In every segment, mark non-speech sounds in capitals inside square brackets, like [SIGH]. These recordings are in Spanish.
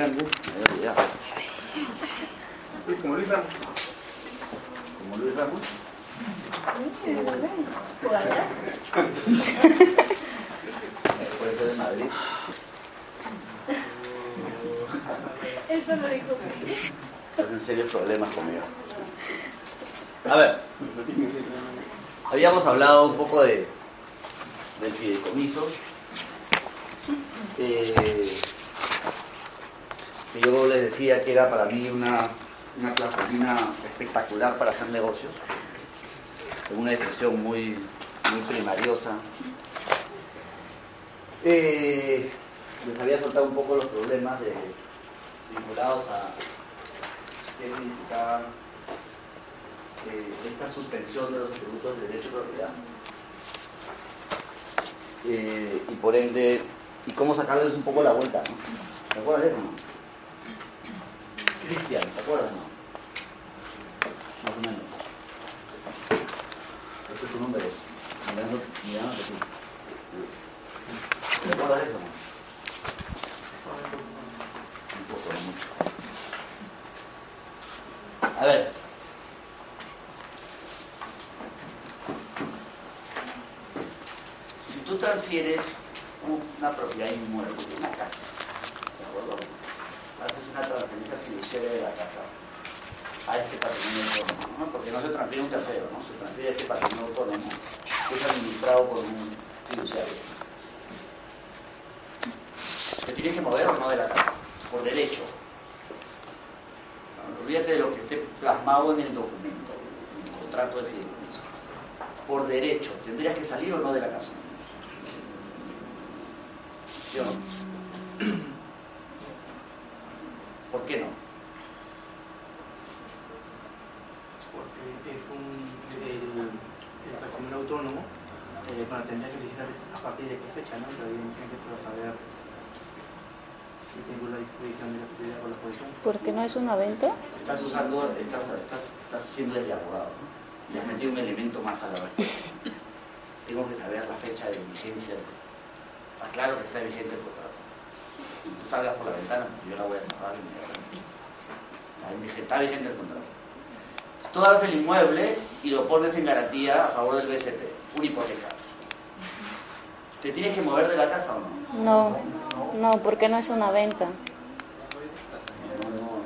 Me había olvidado. Como Luis Ramos. Como Luis Ramos. Puede ser de Madrid. Eso lo dijo Estás en serios problemas conmigo. A ver, habíamos hablado un poco de, del fideicomiso. Eh, yo les decía que era para mí una, una espectacular para hacer negocios. Es una expresión muy, muy primariosa. Eh, les había soltado un poco los problemas de, vinculados a qué significaba eh, esta suspensión de los tributos de derecho de propiedad. Eh, y por ende, y cómo sacarles un poco la vuelta. ¿no? ¿Te acuerdas de eso? Cristian, ¿te acuerdas? No? Más o menos. Este es tu número. Mirando, mirándote tú. ¿Te acuerdas de eso? Un poco, no mucho. A ver. Si tú transfieres una propiedad inmueble, una casa, ¿de acuerdo? Haces una transferencia fiduciaria de la casa a este patrimonio autónomo, ¿no? Porque no se transfiere un tercero, ¿no? Se transfiere este patrimonio autónomo, que es administrado por un fiduciario. ¿Te tienes que mover o no de la casa? Por derecho. Olvídate de lo que esté plasmado en el documento, en el contrato de fideicomiso. Por derecho, ¿tendrías que salir o no de la casa? ¿Sí o no? ¿Por qué no? Porque es un, el, el patrimonio autónomo, eh, bueno, tendría que elegir a partir de qué fecha, ¿no? Pero evidentemente para saber si tengo la disposición de la propiedad o la posesión. ¿Por qué no es una venta? Estás usando, estás, estás, estás siendo el abogado, ¿no? Le has metido un elemento más a la vez. [LAUGHS] Tengo que saber la fecha de vigencia. Está claro que está vigente el contrato. No salgas por la ventana, porque yo la voy a cerrar inmediatamente. Está vigente, el contrato. Tú agarras el inmueble y lo pones en garantía a favor del BCP, una hipoteca. ¿Te tienes que mover de la casa o no? No, no, porque no es una venta. No, no,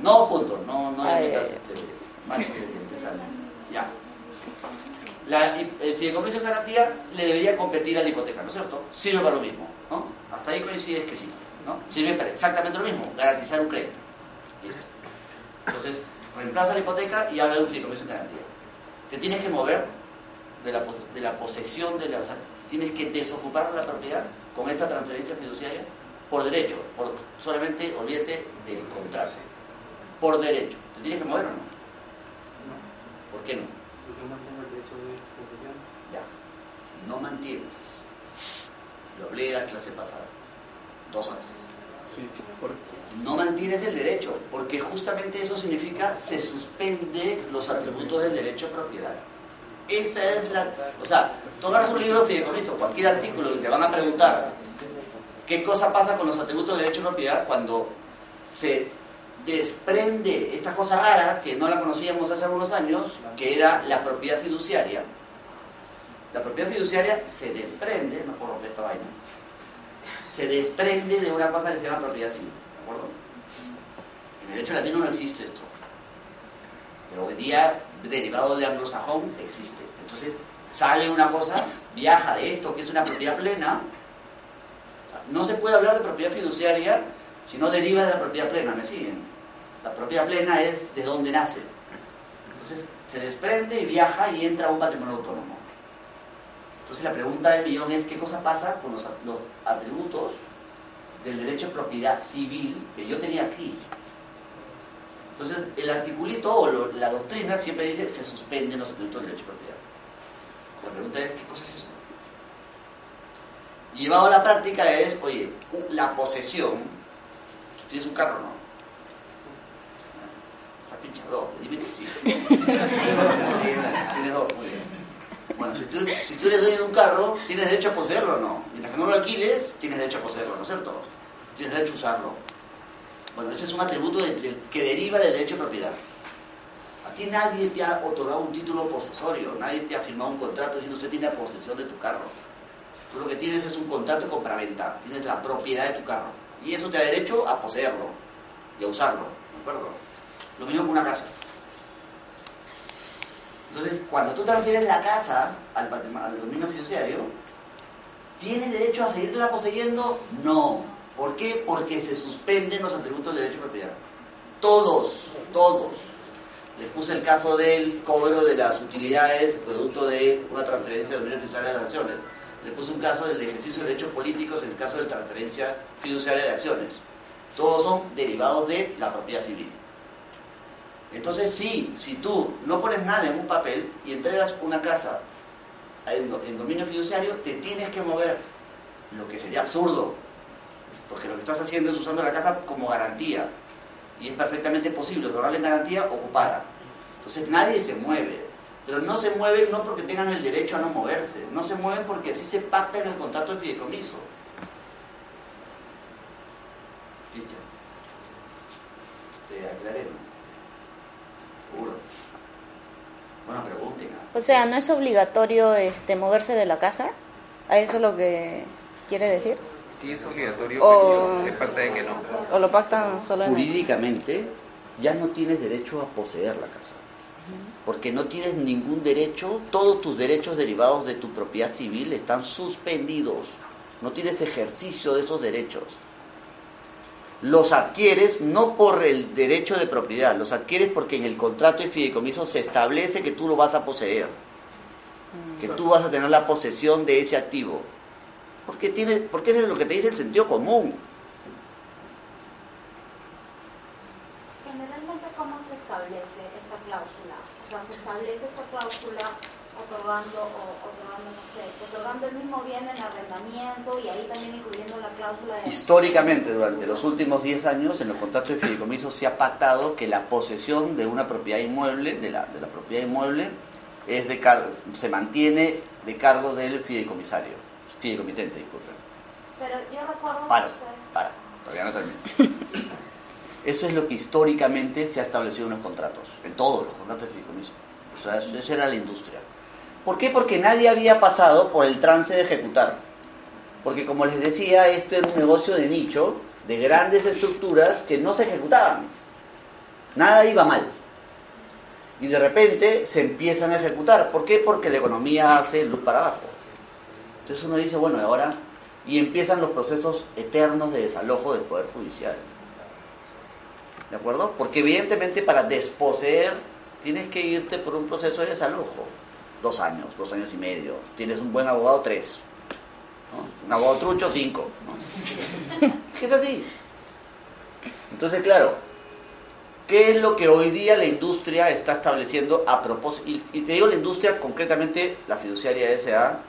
no. No, punto. No, no le metas este, más que te sale. Ya. La, el fideicomiso en garantía le debería competir a la hipoteca, ¿no es cierto? Sirve para lo mismo, ¿no? Hasta ahí coincides que sí, ¿no? Sirve para exactamente lo mismo, garantizar un crédito. Listo. Entonces, reemplaza la hipoteca y habla de un fideicomiso en garantía. Te tienes que mover de la, de la posesión de la... O sea, tienes que desocupar la propiedad con esta transferencia fiduciaria por derecho, por, solamente olvídate del contrato. Por derecho. ¿Te tienes que mover o no? No, ¿Por qué no? porque no tengo el derecho de posesión. Ya. No mantienes. Lo la clase pasada. Dos horas. Sí, por, No mantienes el derecho, porque justamente eso significa se suspende los atributos del derecho a propiedad. Esa es la... O sea, agarras un libro de fideicomiso, cualquier artículo, y te van a preguntar qué cosa pasa con los atributos del derecho a propiedad cuando se desprende esta cosa rara que no la conocíamos hace algunos años, que era la propiedad fiduciaria. La propiedad fiduciaria se desprende, no por romper esta vaina, se desprende de una cosa que se llama propiedad civil, ¿de acuerdo? En el derecho latino no existe esto, pero hoy día, derivado de anglosajón, existe. Entonces, sale una cosa, viaja de esto, que es una propiedad plena, no se puede hablar de propiedad fiduciaria si no deriva de la propiedad plena, ¿me siguen? La propiedad plena es de dónde nace. Entonces, se desprende y viaja y entra a un patrimonio autónomo. Entonces la pregunta del millón es, ¿qué cosa pasa con los, los atributos del derecho de propiedad civil que yo tenía aquí? Entonces, el articulito o lo- la doctrina siempre dice se suspenden los atributos del derecho de propiedad. La pregunta es, ¿qué cosa es eso? Llevado a la práctica es, oye, la posesión, tú tienes un carro, ¿no? Está pinchado, dime que sí. [LAUGHS] Sí, tienes dos, muy bien. Bueno, si tú, si tú eres dueño de un carro, tienes derecho a poseerlo o no. Mientras que no lo alquiles, tienes derecho a poseerlo, ¿no es cierto? Tienes derecho a usarlo. Bueno, ese es un atributo que deriva del derecho de propiedad. A ti nadie te ha otorgado un título posesorio, nadie te ha firmado un contrato diciendo usted tiene la posesión de tu carro. Tú lo que tienes es un contrato de compraventa, tienes la propiedad de tu carro. Y eso te da derecho a poseerlo y a usarlo, ¿de acuerdo? Lo mismo con una casa. Entonces, cuando tú transfieres la casa al, dominio fiduciario, ¿tienes derecho a seguirla poseyendo? No. ¿Por qué? Porque se suspenden los atributos del derecho de propiedad. Todos, todos. Les puse el caso del cobro de las utilidades producto de una transferencia de dominio fiduciario de acciones. Le puse un caso del ejercicio de derechos políticos en el caso de transferencia fiduciaria de acciones. Todos son derivados de la propiedad civil. Entonces, sí, si tú no pones nada en un papel y entregas una casa en, do- en dominio fiduciario, te tienes que mover, lo que sería absurdo, porque lo que estás haciendo es usando la casa como garantía, y es perfectamente posible otorgarle garantía ocupada. Entonces nadie se mueve, pero no se mueven no porque tengan el derecho a no moverse, no se mueven porque así se pacta en el contrato de fideicomiso. Cristian, te aclaré, ¿no? Seguro. Bueno, pregunten. ¿ah? O sea, ¿no es obligatorio este moverse de la casa? ¿A eso es lo que quiere decir? Sí es obligatorio, O- pero se pacta de que no. ¿O lo pactan solo en el... Jurídicamente ya no tienes derecho a poseer la casa. Porque no tienes ningún derecho, todos tus derechos derivados de tu propiedad civil están suspendidos. No tienes ejercicio de esos derechos. Los adquieres no por el derecho de propiedad, los adquieres porque en el contrato de fideicomiso se establece que tú lo vas a poseer, que tú vas a tener la posesión de ese activo. Porque, tienes, porque eso es lo que te dice el sentido común. Generalmente, ¿cómo se establece esta cláusula? O sea, se establece esta cláusula otorgando, o, otorgando, otorgando el mismo bien en arrendamiento y ahí también incluyendo la cláusula de... Históricamente, durante los últimos 10 años, en los contratos de fideicomiso se ha pactado que la posesión de una propiedad inmueble, de la, de la propiedad inmueble, es de car- se mantiene de cargo del fideicomisario, fideicomitente, disculpen. Pero yo recuerdo... Para, para, todavía no termino. [LAUGHS] Eso es lo que históricamente se ha establecido en los contratos, en todos los contratos de fideicomiso. O sea, eso- esa era la industria. ¿Por qué? Porque nadie había pasado por el trance de ejecutar. Porque como les decía, esto era un negocio de nicho, de grandes estructuras que no se ejecutaban. Nada iba mal. Y de repente se empiezan a ejecutar. ¿Por qué? Porque la economía hace luz para abajo. Entonces uno dice, bueno, ¿y ahora? Y empiezan los procesos eternos de desalojo del Poder Judicial. ¿De acuerdo? Porque evidentemente para desposeer tienes que irte por un proceso de desalojo. Dos años, dos años y medio. Tienes un buen abogado, tres. Un abogado trucho, cinco. ¿no? ¿Qué es así? Entonces, claro, ¿qué es lo que hoy día la industria está estableciendo a propósito? Y, te digo la industria, concretamente la fiduciaria SA,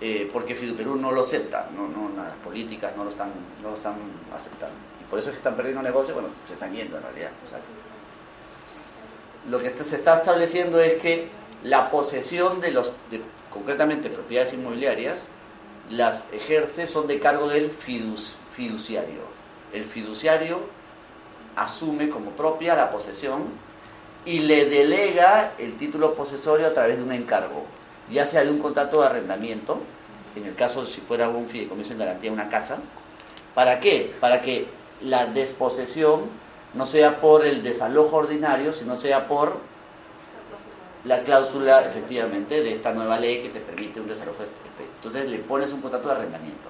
eh, porque Fiduperú no lo acepta, no, no, las políticas no lo están, no lo están aceptando. Y por eso es que están perdiendo negocio, bueno, se están yendo en realidad. o sea, lo que se está estableciendo es que la posesión de los, de, concretamente propiedades inmobiliarias, las ejerce son de cargo del fidus- fiduciario. El fiduciario asume como propia la posesión y le delega el título posesorio a través de un encargo, ya sea de un contrato de arrendamiento, en el caso si fuera un fideicomiso en garantía de una casa, ¿para qué? Para que la desposesión no sea por el desalojo ordinario, sino sea por la cláusula efectivamente de esta nueva ley que te permite un desalojo. Entonces le pones un contrato de arrendamiento.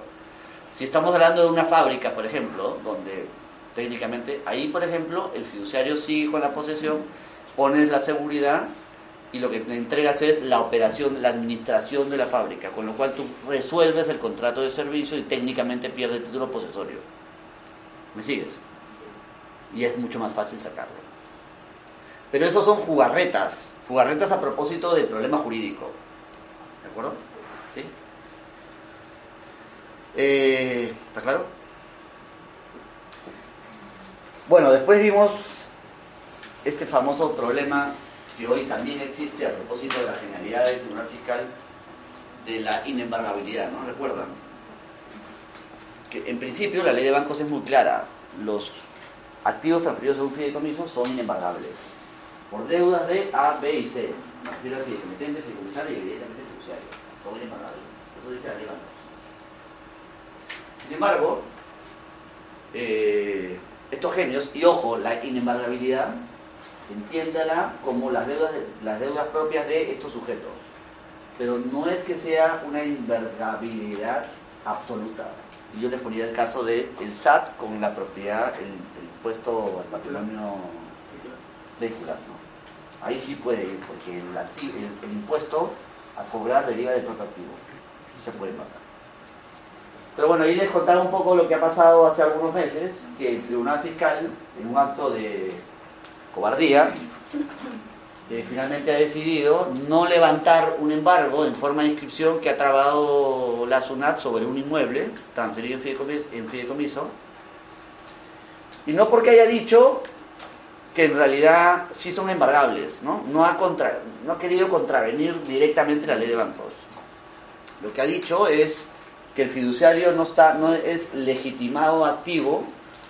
Si estamos hablando de una fábrica, por ejemplo, donde técnicamente, ahí por ejemplo, el fiduciario sigue con la posesión, pones la seguridad y lo que te entregas es la operación, la administración de la fábrica, con lo cual tú resuelves el contrato de servicio y técnicamente pierdes título posesorio. ¿Me sigues? Y es mucho más fácil sacarlo. Pero esos son jugarretas, jugarretas a propósito del problema jurídico. ¿De acuerdo? ¿Sí? Eh, ¿Está claro? Bueno, después vimos este famoso problema que hoy también existe a propósito de la genialidad del Tribunal Fiscal de la inembargabilidad, ¿no? ¿Recuerdan? Que en principio la ley de bancos es muy clara. Los activos transferidos a un fideicomiso son inembargables. Por deudas de A, B y C. Me refiero a fideicomisario y evidentemente fiduciario. Son inembargables. Eso dice la ley. Sin embargo, eh, estos genios, y ojo, la inembargabilidad, entiéndala como las deudas, las deudas propias de estos sujetos. Pero no es que sea una invergabilidad absoluta. Y yo les ponía el caso del el SAT con la propiedad, el, el impuesto al patrimonio vehicular. Ahí sí puede ir, porque el, impuesto a cobrar deriva del propio activo. Se puede pasar. Pero bueno, ahí les contaba un poco lo que ha pasado hace algunos meses, que el Tribunal Fiscal, en un acto de cobardía, finalmente ha decidido no levantar un embargo en forma de inscripción que ha trabado la SUNAT sobre un inmueble transferido en fideicomis- en fideicomiso, y no porque haya dicho que en realidad sí son embargables, ¿no? No ha, contra- no ha querido contravenir directamente la ley de bancos. Lo que ha dicho es que el fiduciario no, está, no es legitimado activo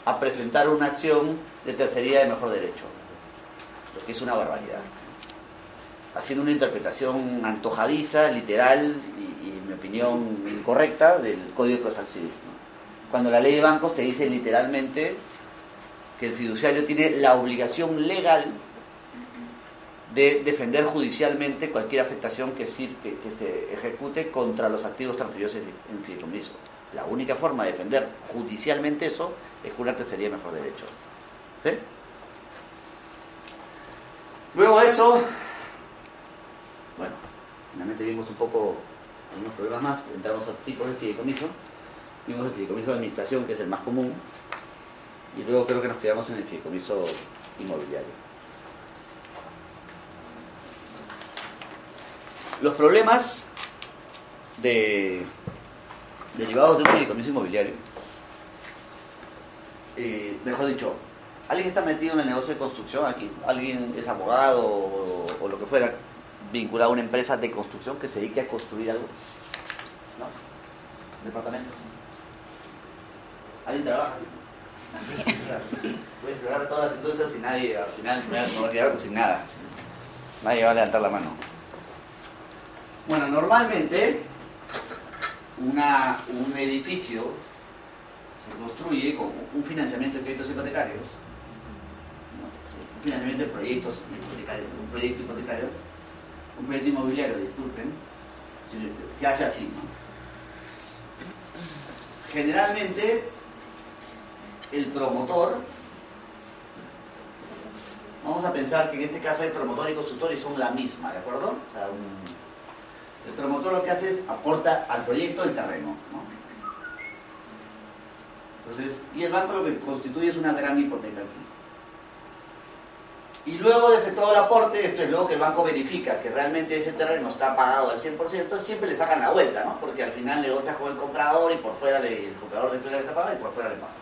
a presentar una acción de tercería de mejor derecho, lo que es una barbaridad. Haciendo una interpretación antojadiza, literal y, en mi opinión, incorrecta del Código Procesal Civil. ¿no? Cuando la ley de bancos te dice literalmente que el fiduciario tiene la obligación legal de defender judicialmente cualquier afectación que, que, que se ejecute contra los activos transferidos en, en fideicomiso. La única forma de defender judicialmente eso es con una tercería mejor derecho. Luego de eso, bueno, finalmente vimos un poco algunos problemas más, entramos a tipos de fideicomiso, vimos el fideicomiso de administración, que es el más común, y luego creo que nos quedamos en el fideicomiso inmobiliario. Los problemas de, derivados de un fideicomiso inmobiliario, eh, mejor dicho, alguien está metido en el negocio de construcción aquí, alguien es abogado o, lo que fuera, vinculado a una empresa de construcción que se dedique a construir algo, ¿no? Departamentos. ¿Alguien trabaja? Voy a explorar todas las industrias y nadie, al final me a sin nada. Nadie va a levantar la mano. Bueno, normalmente una, un edificio se construye con un financiamiento de créditos hipotecarios, un financiamiento de proyectos hipotecarios, un proyecto hipotecario, un proyecto inmobiliario, disculpen, se hace así. ¿no? Generalmente el promotor, vamos a pensar que en este caso el promotor y constructor y son la misma, ¿de acuerdo? O sea, el promotor lo que hace es aporta al proyecto el terreno. ¿no? Entonces, y el banco lo que constituye es una gran hipoteca aquí. Y luego de efectuado el aporte, esto es luego que el banco verifica que realmente ese terreno está pagado al 100%, siempre le sacan la vuelta, ¿no? Porque al final negocias con el comprador y por fuera le, el comprador dentro le está pagado y por fuera le pasa.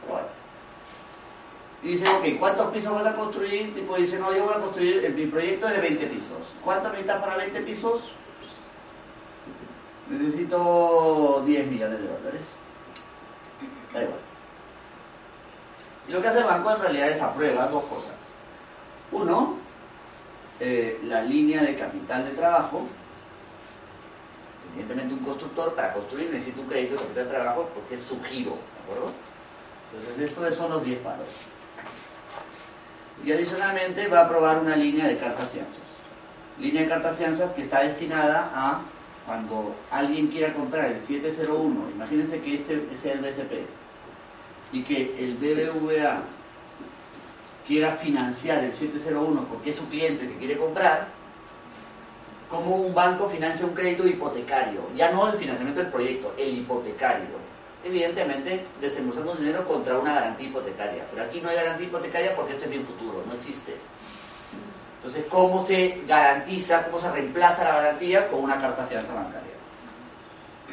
Y dice, ok, ¿cuántos pisos vas a construir? Tipo dice, no, yo voy a construir, mi proyecto es de 20 pisos. ¿Cuánto necesitas para 20 pisos? Necesito 10 millones de dólares. Da igual. Y lo que hace el banco en realidad es aprueba dos cosas. Uno, eh, la línea de capital de trabajo. Evidentemente un constructor para construir necesita un crédito de capital de trabajo porque es su giro, ¿de acuerdo? Entonces estos son los 10 paros. Y adicionalmente va a aprobar una línea de cartas fianzas. Línea de cartas fianzas que está destinada a cuando alguien quiera comprar el 701, imagínense que este es el BCP y que el BBVA quiera financiar el 701 porque es su cliente que quiere comprar, cómo un banco financia un crédito hipotecario, ya no el financiamiento del proyecto, el hipotecario. Evidentemente, desembolsando dinero contra una garantía hipotecaria. Pero aquí no hay garantía hipotecaria porque esto es bien futuro, no existe. Entonces, ¿cómo se garantiza, cómo se reemplaza la garantía con una carta de fianza bancaria?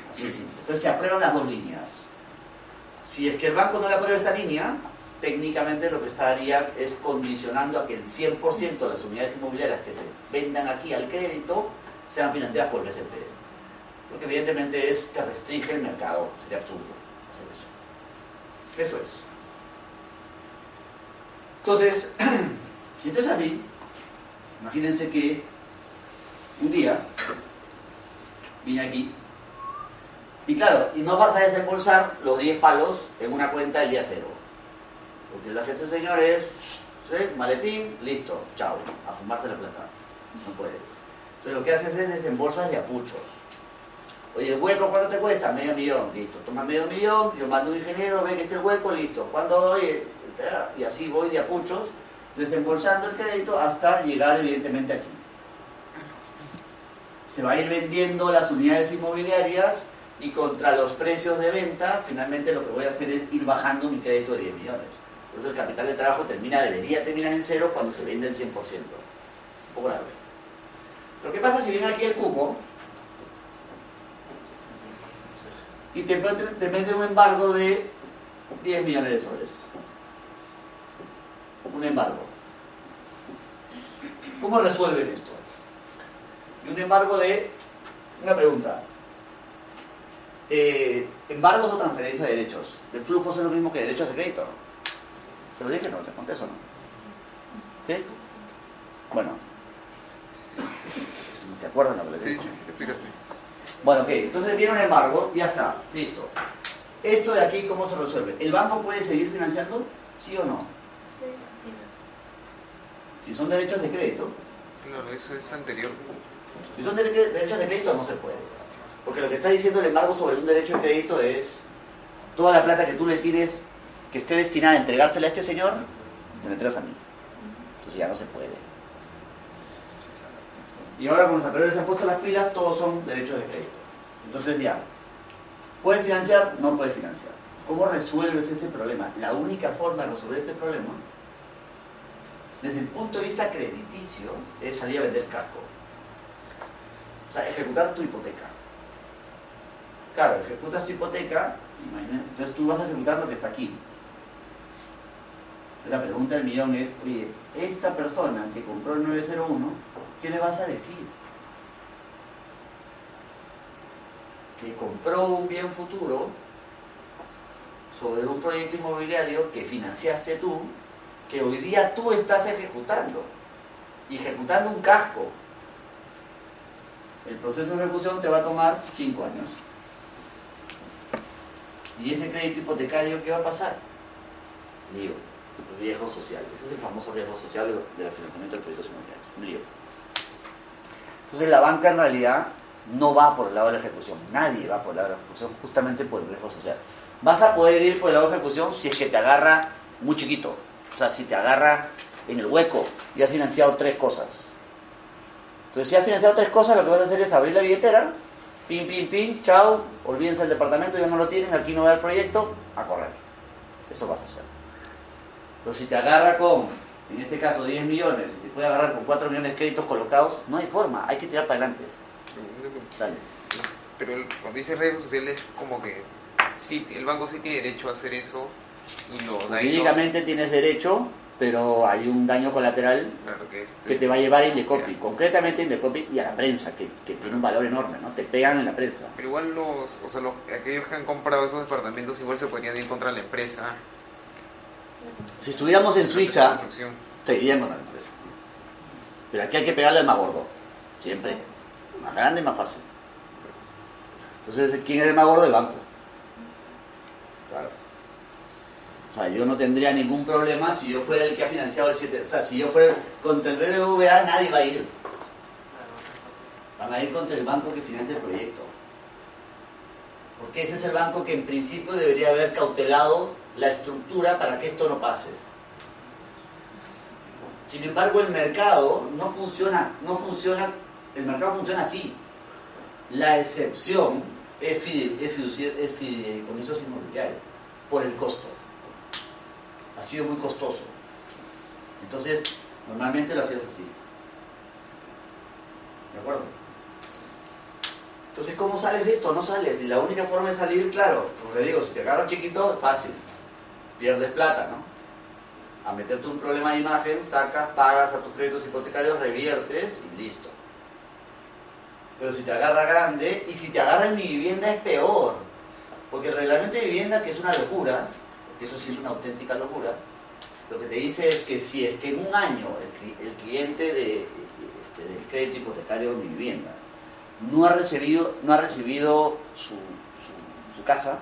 Así simple. Entonces, se aprueban las dos líneas. Si es que el banco no le aprueba esta línea, técnicamente lo que estaría es condicionando a que el 100% de las unidades inmobiliarias que se vendan aquí al crédito sean financiadas por el BCP. Lo que evidentemente es que restringe el mercado. Sería absurdo eso. Es. Entonces, [CLEARS THROAT] si esto es así, imagínense que un día vine aquí y claro, y no vas a desembolsar los 10 palos en una cuenta el día cero. Porque lo que hace este señor es, ¿sí? maletín, listo, chao, a fumarse la plata. No puedes. Entonces lo que haces es desembolsas de apuchos. Oye, ¿el hueco cuánto te cuesta? Medio millón, listo. Toma medio millón, yo mando un ingeniero, ve que esté el hueco, listo. ¿Cuándo doy? Y así voy de apuchos, desembolsando el crédito hasta llegar evidentemente aquí. Se va a ir vendiendo las unidades inmobiliarias y contra los precios de venta, finalmente lo que voy a hacer es ir bajando mi crédito de 10 millones. Por eso el capital de trabajo termina, debería terminar en cero cuando se vende el 100%. Un poco grave. Pero ¿qué pasa si viene aquí el cupo y te, te mete un embargo de 10 millones de soles? Un embargo. ¿Cómo resuelven esto? Y un embargo de... Una pregunta. Eh, embargos o transferencia de derechos. ¿El flujo es lo mismo que derechos de crédito? ¿Se lo dije? No, ¿te conté eso no? ¿Sí? Bueno. [LAUGHS] Se acuerdan lo que les Sí, digo. sí, sí, explicaste. Bueno, ok, entonces viene un embargo, ya está, listo. Esto de aquí, ¿cómo se resuelve? ¿El banco puede seguir financiando? ¿Sí o no? Sí, Si son derechos de crédito. Claro, eso es anterior. Si son dere- derechos de crédito, no se puede. Porque lo que está diciendo el embargo sobre un derecho de crédito es toda la plata que tú le tires que esté destinada a entregársela a este señor, me la entregas a mí. Entonces ya no se puede. Y ahora con los acreedores se han puesto las pilas, todos son derechos de crédito. Entonces ya, ¿puedes financiar? No puedes financiar. ¿Cómo resuelves este problema? La única forma de resolver este problema, desde el punto de vista crediticio, es salir a vender casco. O sea, ejecutar tu hipoteca. Claro, ejecutas tu hipoteca, entonces tú vas a ejecutar lo que está aquí. La pregunta del millón es, oye, esta persona que compró el 901, ¿qué le vas a decir? Que compró un bien futuro sobre un proyecto inmobiliario que financiaste tú, que hoy día tú estás ejecutando, ejecutando un casco. El proceso de ejecución te va a tomar 5 años. ¿Y ese crédito hipotecario qué va a pasar? Lío, riesgo social. Ese es el famoso riesgo social de, de financiamiento de proyectos inmobiliarios. Lío. Entonces la banca en realidad no va por el lado de la ejecución. Nadie va por el lado de la ejecución justamente por el riesgo social. Vas a poder ir por el lado de la ejecución si es que te agarra muy chiquito. O sea, si te agarra en el hueco y has financiado tres cosas. Entonces, si has financiado tres cosas, lo que vas a hacer es abrir la billetera, pin, pin, pin, chao, olvídense del departamento, ya no lo tienen, aquí no va el proyecto, a correr. Eso vas a hacer. Pero si te agarra con, en este caso, 10 millones, puede agarrar con 4 millones de créditos colocados, no hay forma, hay que tirar para adelante. Dale. Pero el- cuando dice riesgo social es como que sí, el banco sí tiene derecho a hacer eso y lo da ahí. ¿no? Jurídicamente tienes derecho, pero hay un daño colateral Claro que este, que te va a llevar a Indecopi, concretamente Indecopi y a la prensa, que, que tiene un valor enorme, ¿no? Te pegan en la prensa. Pero igual los, o sea, los, aquellos que han comprado esos departamentos igual se podrían ir contra la empresa. Si estuviéramos en Suiza, construcción. te irían contra la empresa. Pero aquí hay que pegarle al más gordo, siempre. Más grande y más fácil. Entonces, ¿quién es el más gordo? El banco. Claro. O sea, yo no tendría ningún problema si yo fuera el que ha financiado el 7. O sea, si yo fuera contra el BBVA, nadie va a ir. Van a ir contra el banco que financia el proyecto. Porque ese es el banco que en principio debería haber cautelado la estructura para que esto no pase. Sin embargo, el mercado no funciona, no funciona El mercado funciona así. La excepción es, fide- fideicomisos inmobiliarios por el costo. Ha sido muy costoso. Entonces, normalmente lo hacías así. ¿De acuerdo? Entonces, ¿cómo sales de esto? No sales. Y la única forma de salir, claro, como le digo, si te agarran chiquito, fácil. Pierdes plata, ¿no? A meterte un problema de imagen, sacas, pagas a tus créditos hipotecarios, reviertes y listo. Pero si te agarra grande, y si te agarra en mi vivienda es peor. Porque el reglamento de vivienda, que es una locura, porque eso sí es una auténtica locura, lo que te dice es que si es que en un año el, cli- el cliente de, este, del crédito hipotecario de mi vivienda no ha recibido, no ha recibido su- su casa,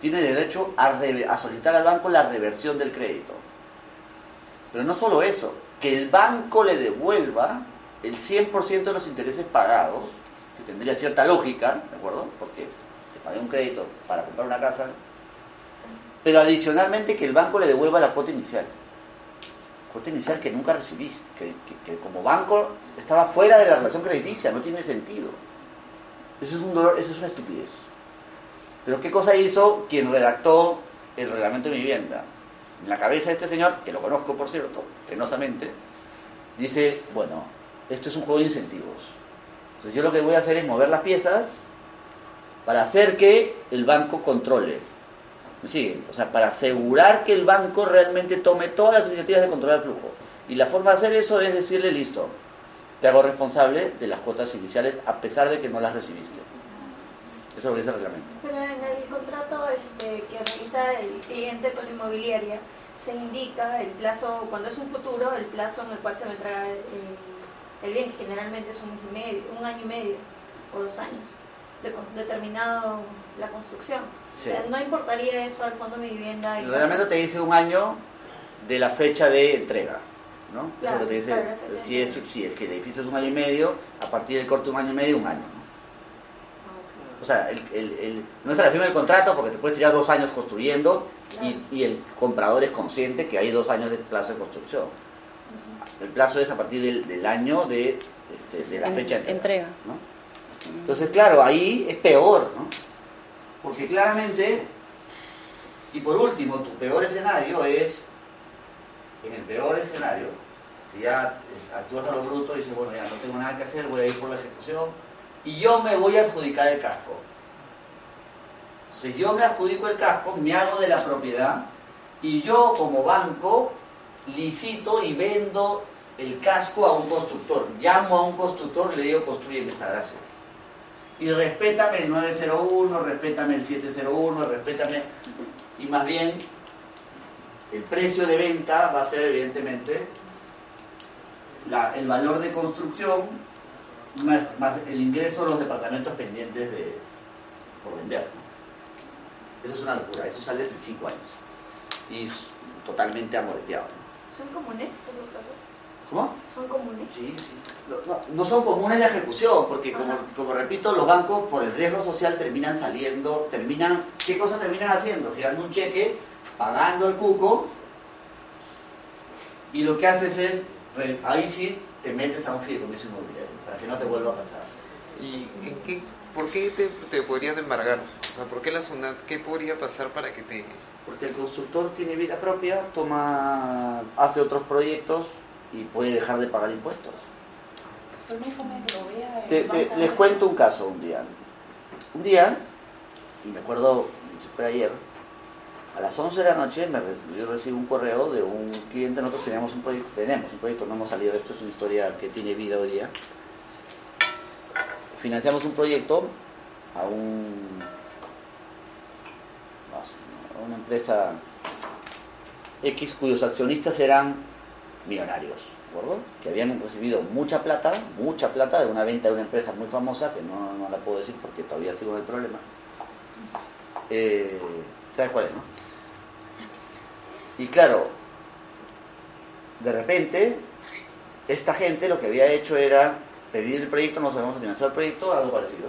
tiene derecho a, a solicitar al banco la reversión del crédito. Pero no solo eso, que el banco le devuelva el 100% de los intereses pagados, que tendría cierta lógica, ¿de acuerdo? Porque te pagué un crédito para comprar una casa, pero adicionalmente que el banco le devuelva la cuota inicial. Cuota inicial que nunca recibiste, que, que- que como banco estaba fuera de la relación crediticia, no tiene sentido. Eso es un dolor, eso es una estupidez. Pero ¿qué cosa hizo quien redactó el reglamento de vivienda? En la cabeza de este señor, que lo conozco por cierto, penosamente, dice, bueno, esto es un juego de incentivos. Entonces yo lo que voy a hacer es mover las piezas para hacer que el banco controle. ¿Me siguen? O sea, para asegurar que el banco realmente tome todas las iniciativas de controlar el flujo. Y la forma de hacer eso es decirle, listo, te hago responsable de las cuotas iniciales a pesar de que no las recibiste. Eso es lo que dice el reglamento. Pero en el contrato este, que realiza el cliente con la inmobiliaria se indica el plazo, cuando es un futuro, el plazo en el cual se va a entregar el, el bien, que generalmente es un mes y medio, un año y medio o dos años, de, determinado la construcción. Sí. O sea, no importaría eso al fondo de mi vivienda. El reglamento te dice un año de la fecha de entrega, ¿no? Claro, Eso lo dice. claro, si, es, si es que el edificio es un año y medio, a partir del corte de un año y medio, un año. O sea, el, el- el- no es a la firma del contrato porque te puedes tirar dos años construyendo y, y el comprador es consciente que hay dos años de plazo de construcción. El plazo es a partir del, del año de, este, de la En- fecha de entrega. ¿no? Entonces, claro, ahí es peor, ¿no? Porque claramente, y por último, tu peor escenario es, en el peor escenario, ya actúas a lo bruto y dices, bueno, ya no tengo nada que hacer, voy a ir por la ejecución, y yo me voy a adjudicar el casco. Si yo me adjudico el casco, me hago de la propiedad, y yo como banco licito y vendo el casco a un constructor. Llamo a un constructor y le digo, construye esta gracia. Y respétame el 901, respétame el 701, respétame. Y más bien, el precio de venta va a ser evidentemente el valor de construcción más, más el ingreso de los departamentos pendientes de, por vender. ¿no? Eso es una locura, eso sale en 5 años. Y totalmente amoreteado. ¿no? ¿Son comunes esos casos? ¿Cómo? ¿Son comunes? Sí, sí. No, no- son comunes la ejecución, porque como, como repito, los bancos por el riesgo social terminan saliendo, terminan, ¿qué cosa terminan haciendo? Girando un cheque, pagando el cuco, y lo que haces es, ahí sí te metes a un fideicomiso inmobiliario, para que no te vuelva a pasar. ¿Y en qué, por qué te, te podrías embargar? O sea, ¿por qué la SUNAT? ¿Qué podría pasar para que te... Porque el constructor tiene vida propia, toma, hace otros proyectos y puede dejar de pagar impuestos. Te- te- les cuento un caso un día. Un día, y me acuerdo, fue ayer, a las 11 de la noche me re- yo recibo un correo de un cliente, nosotros teníamos un proyecto, tenemos un proyecto, no hemos salido de esto, es una historia que tiene vida hoy día. Financiamos un proyecto a un una empresa X cuyos accionistas eran millonarios. Que habían recibido mucha plata, mucha plata de una venta de una empresa muy famosa, que no, no la puedo decir porque todavía sigo en el problema. Eh, ¿Sabes cuál es? Y claro, de repente, esta gente lo que había hecho era pedir el proyecto, nos habíamos financiado el proyecto, algo parecido.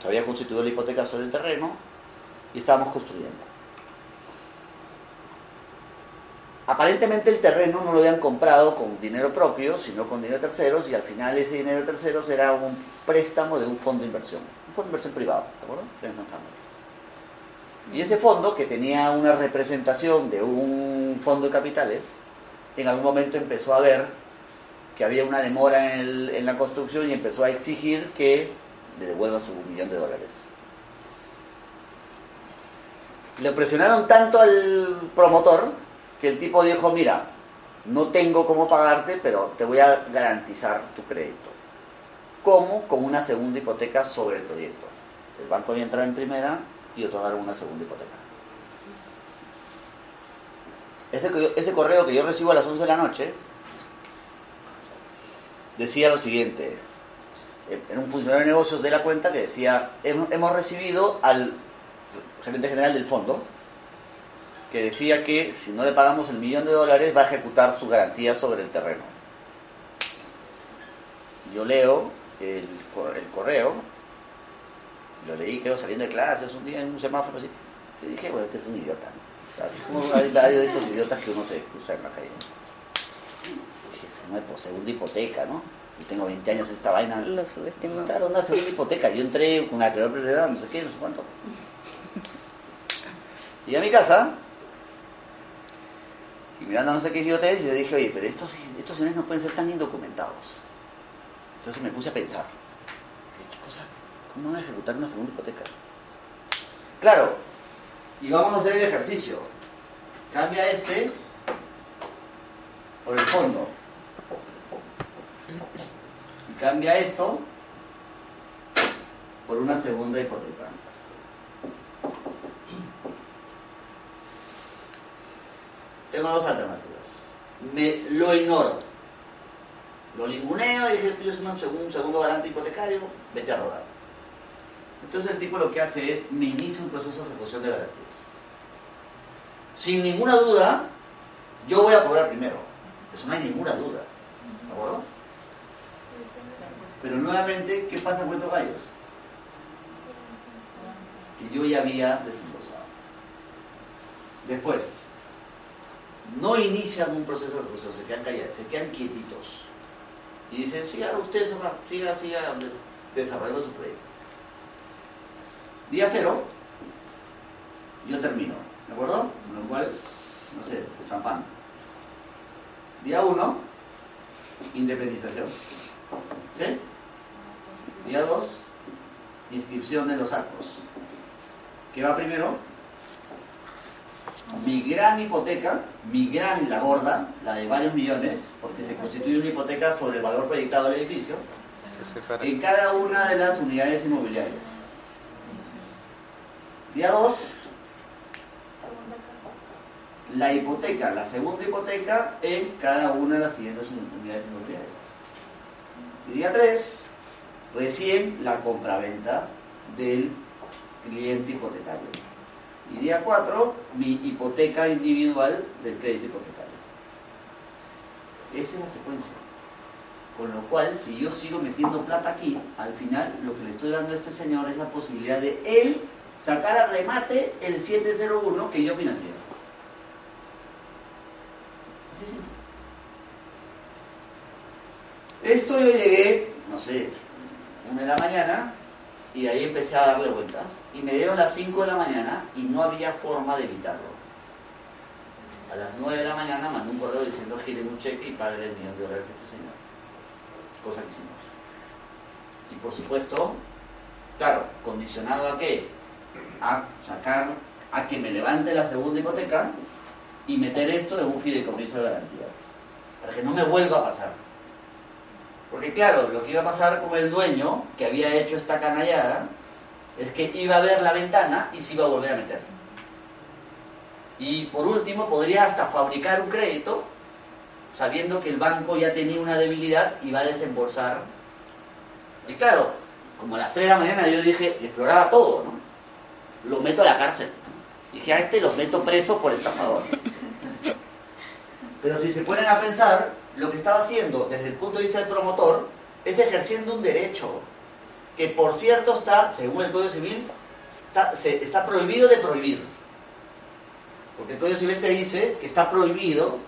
Se había constituido la hipoteca sobre el terreno y estábamos construyendo. aparentemente el terreno no lo habían comprado con dinero propio, sino con dinero de terceros, y al final ese dinero de terceros era un préstamo de un fondo de inversión, un fondo de inversión privado, ¿de acuerdo? Friends and Family. Y ese fondo, que tenía una representación de un fondo de capitales, en algún momento empezó a ver que había una demora en, la construcción y empezó a exigir que le devuelvan su millón de dólares. Le presionaron tanto al promotor que el tipo dijo, mira, no tengo cómo pagarte, pero te voy a garantizar tu crédito. ¿Cómo? Con una segunda hipoteca sobre el proyecto. El banco había entrado en primera y otorgaron una segunda hipoteca. Ese, ese correo que yo recibo a las 11 de la noche decía lo siguiente. Eh, Era un funcionario de negocios de la cuenta que decía, "Hem- hemos recibido al gerente general del fondo, que decía que si no le pagamos el millón de dólares va a ejecutar su garantía sobre el terreno. Yo leo el, el correo, lo leí creo saliendo de clases un día en un semáforo así, y dije, bueno, este es un idiota. así como hay de estos idiotas que uno se cruza en la calle. Dije, "Se me- pues, segunda hipoteca, ¿no? Y tengo 20 años en esta vaina. Lo subestimó. Claro, una segunda [LAUGHS] hipoteca. Yo entré con acreedor prioridad, no sé qué, no sé cuánto. Y a mi casa, y mirando no sé qué idiotez, yo dije, oye, pero estos, estos señores no pueden ser tan indocumentados. Entonces me puse a pensar, ¿qué cosa? ¿Cómo van a ejecutar una segunda hipoteca? Claro, y vamos a hacer el ejercicio. Cambia este por el fondo. Y cambia esto por una segunda hipoteca. Tengo dos alternativas. Me lo ignoro. Lo linguneo y dije, tú eres un segundo, un segundo garante hipotecario, vete a rodar. Entonces el tipo lo que hace es, me inicia un proceso de ejecución de garantías. Sin ninguna duda, yo voy a cobrar primero. Eso no hay ninguna duda. ¿De acuerdo? Pero nuevamente, ¿qué pasa con estos gallos? Que yo ya había desembolsado. Después, no inician un proceso de ejecución, se quedan callados, se quedan quietitos. Y dicen, siga usted, señora, siga, siga desarrollando su proyecto. Día cero, yo termino, ¿de acuerdo? Con lo cual, no sé, champán. Día uno, independización. ¿Sí? Día dos, inscripción de los actos. ¿Qué va primero? Mi gran hipoteca, mi gran y la gorda, la de varios millones, porque se constituye una hipoteca sobre el valor proyectado del edificio, en cada una de las unidades inmobiliarias. Día 2, la hipoteca, la segunda hipoteca en cada una de las siguientes unidades inmobiliarias. Y día 3, recién la compraventa del cliente hipotecario. Y día 4, mi hipoteca individual del crédito hipotecario. Esa es la secuencia. Con lo cual, si yo sigo metiendo plata aquí, al final lo que le estoy dando a este señor es la posibilidad de él sacar a remate el 701 que yo financié. Así simple. Esto yo llegué, no sé, una de la mañana y ahí empecé a darle vueltas y me dieron las 5 de la mañana y no había forma de evitarlo. A las 9 de la mañana mandé un correo diciendo giren un cheque y págale el millón de dólares a este señor. Cosa que hicimos. Y por supuesto, claro, condicionado a qué? A sacar, a que me levante la segunda hipoteca y meter esto en un fideicomiso de garantía. Para que no me vuelva a pasar. Porque claro, lo que iba a pasar con el dueño que había hecho esta canallada es que iba a ver la ventana y se iba a volver a meter. Y por último, podría hasta fabricar un crédito sabiendo que el banco ya tenía una debilidad y va a desembolsar. Y claro, como a las 3 de la mañana yo dije, exploraba todo, ¿no? Lo meto a la cárcel. Dije, a este los meto preso por estafador. [LAUGHS] Pero si se ponen a pensar, lo que estaba haciendo desde el punto de vista del promotor es ejerciendo un derecho, que por cierto está, según el Código Civil, está, prohibido de prohibir. Porque el Código Civil te dice que está prohibido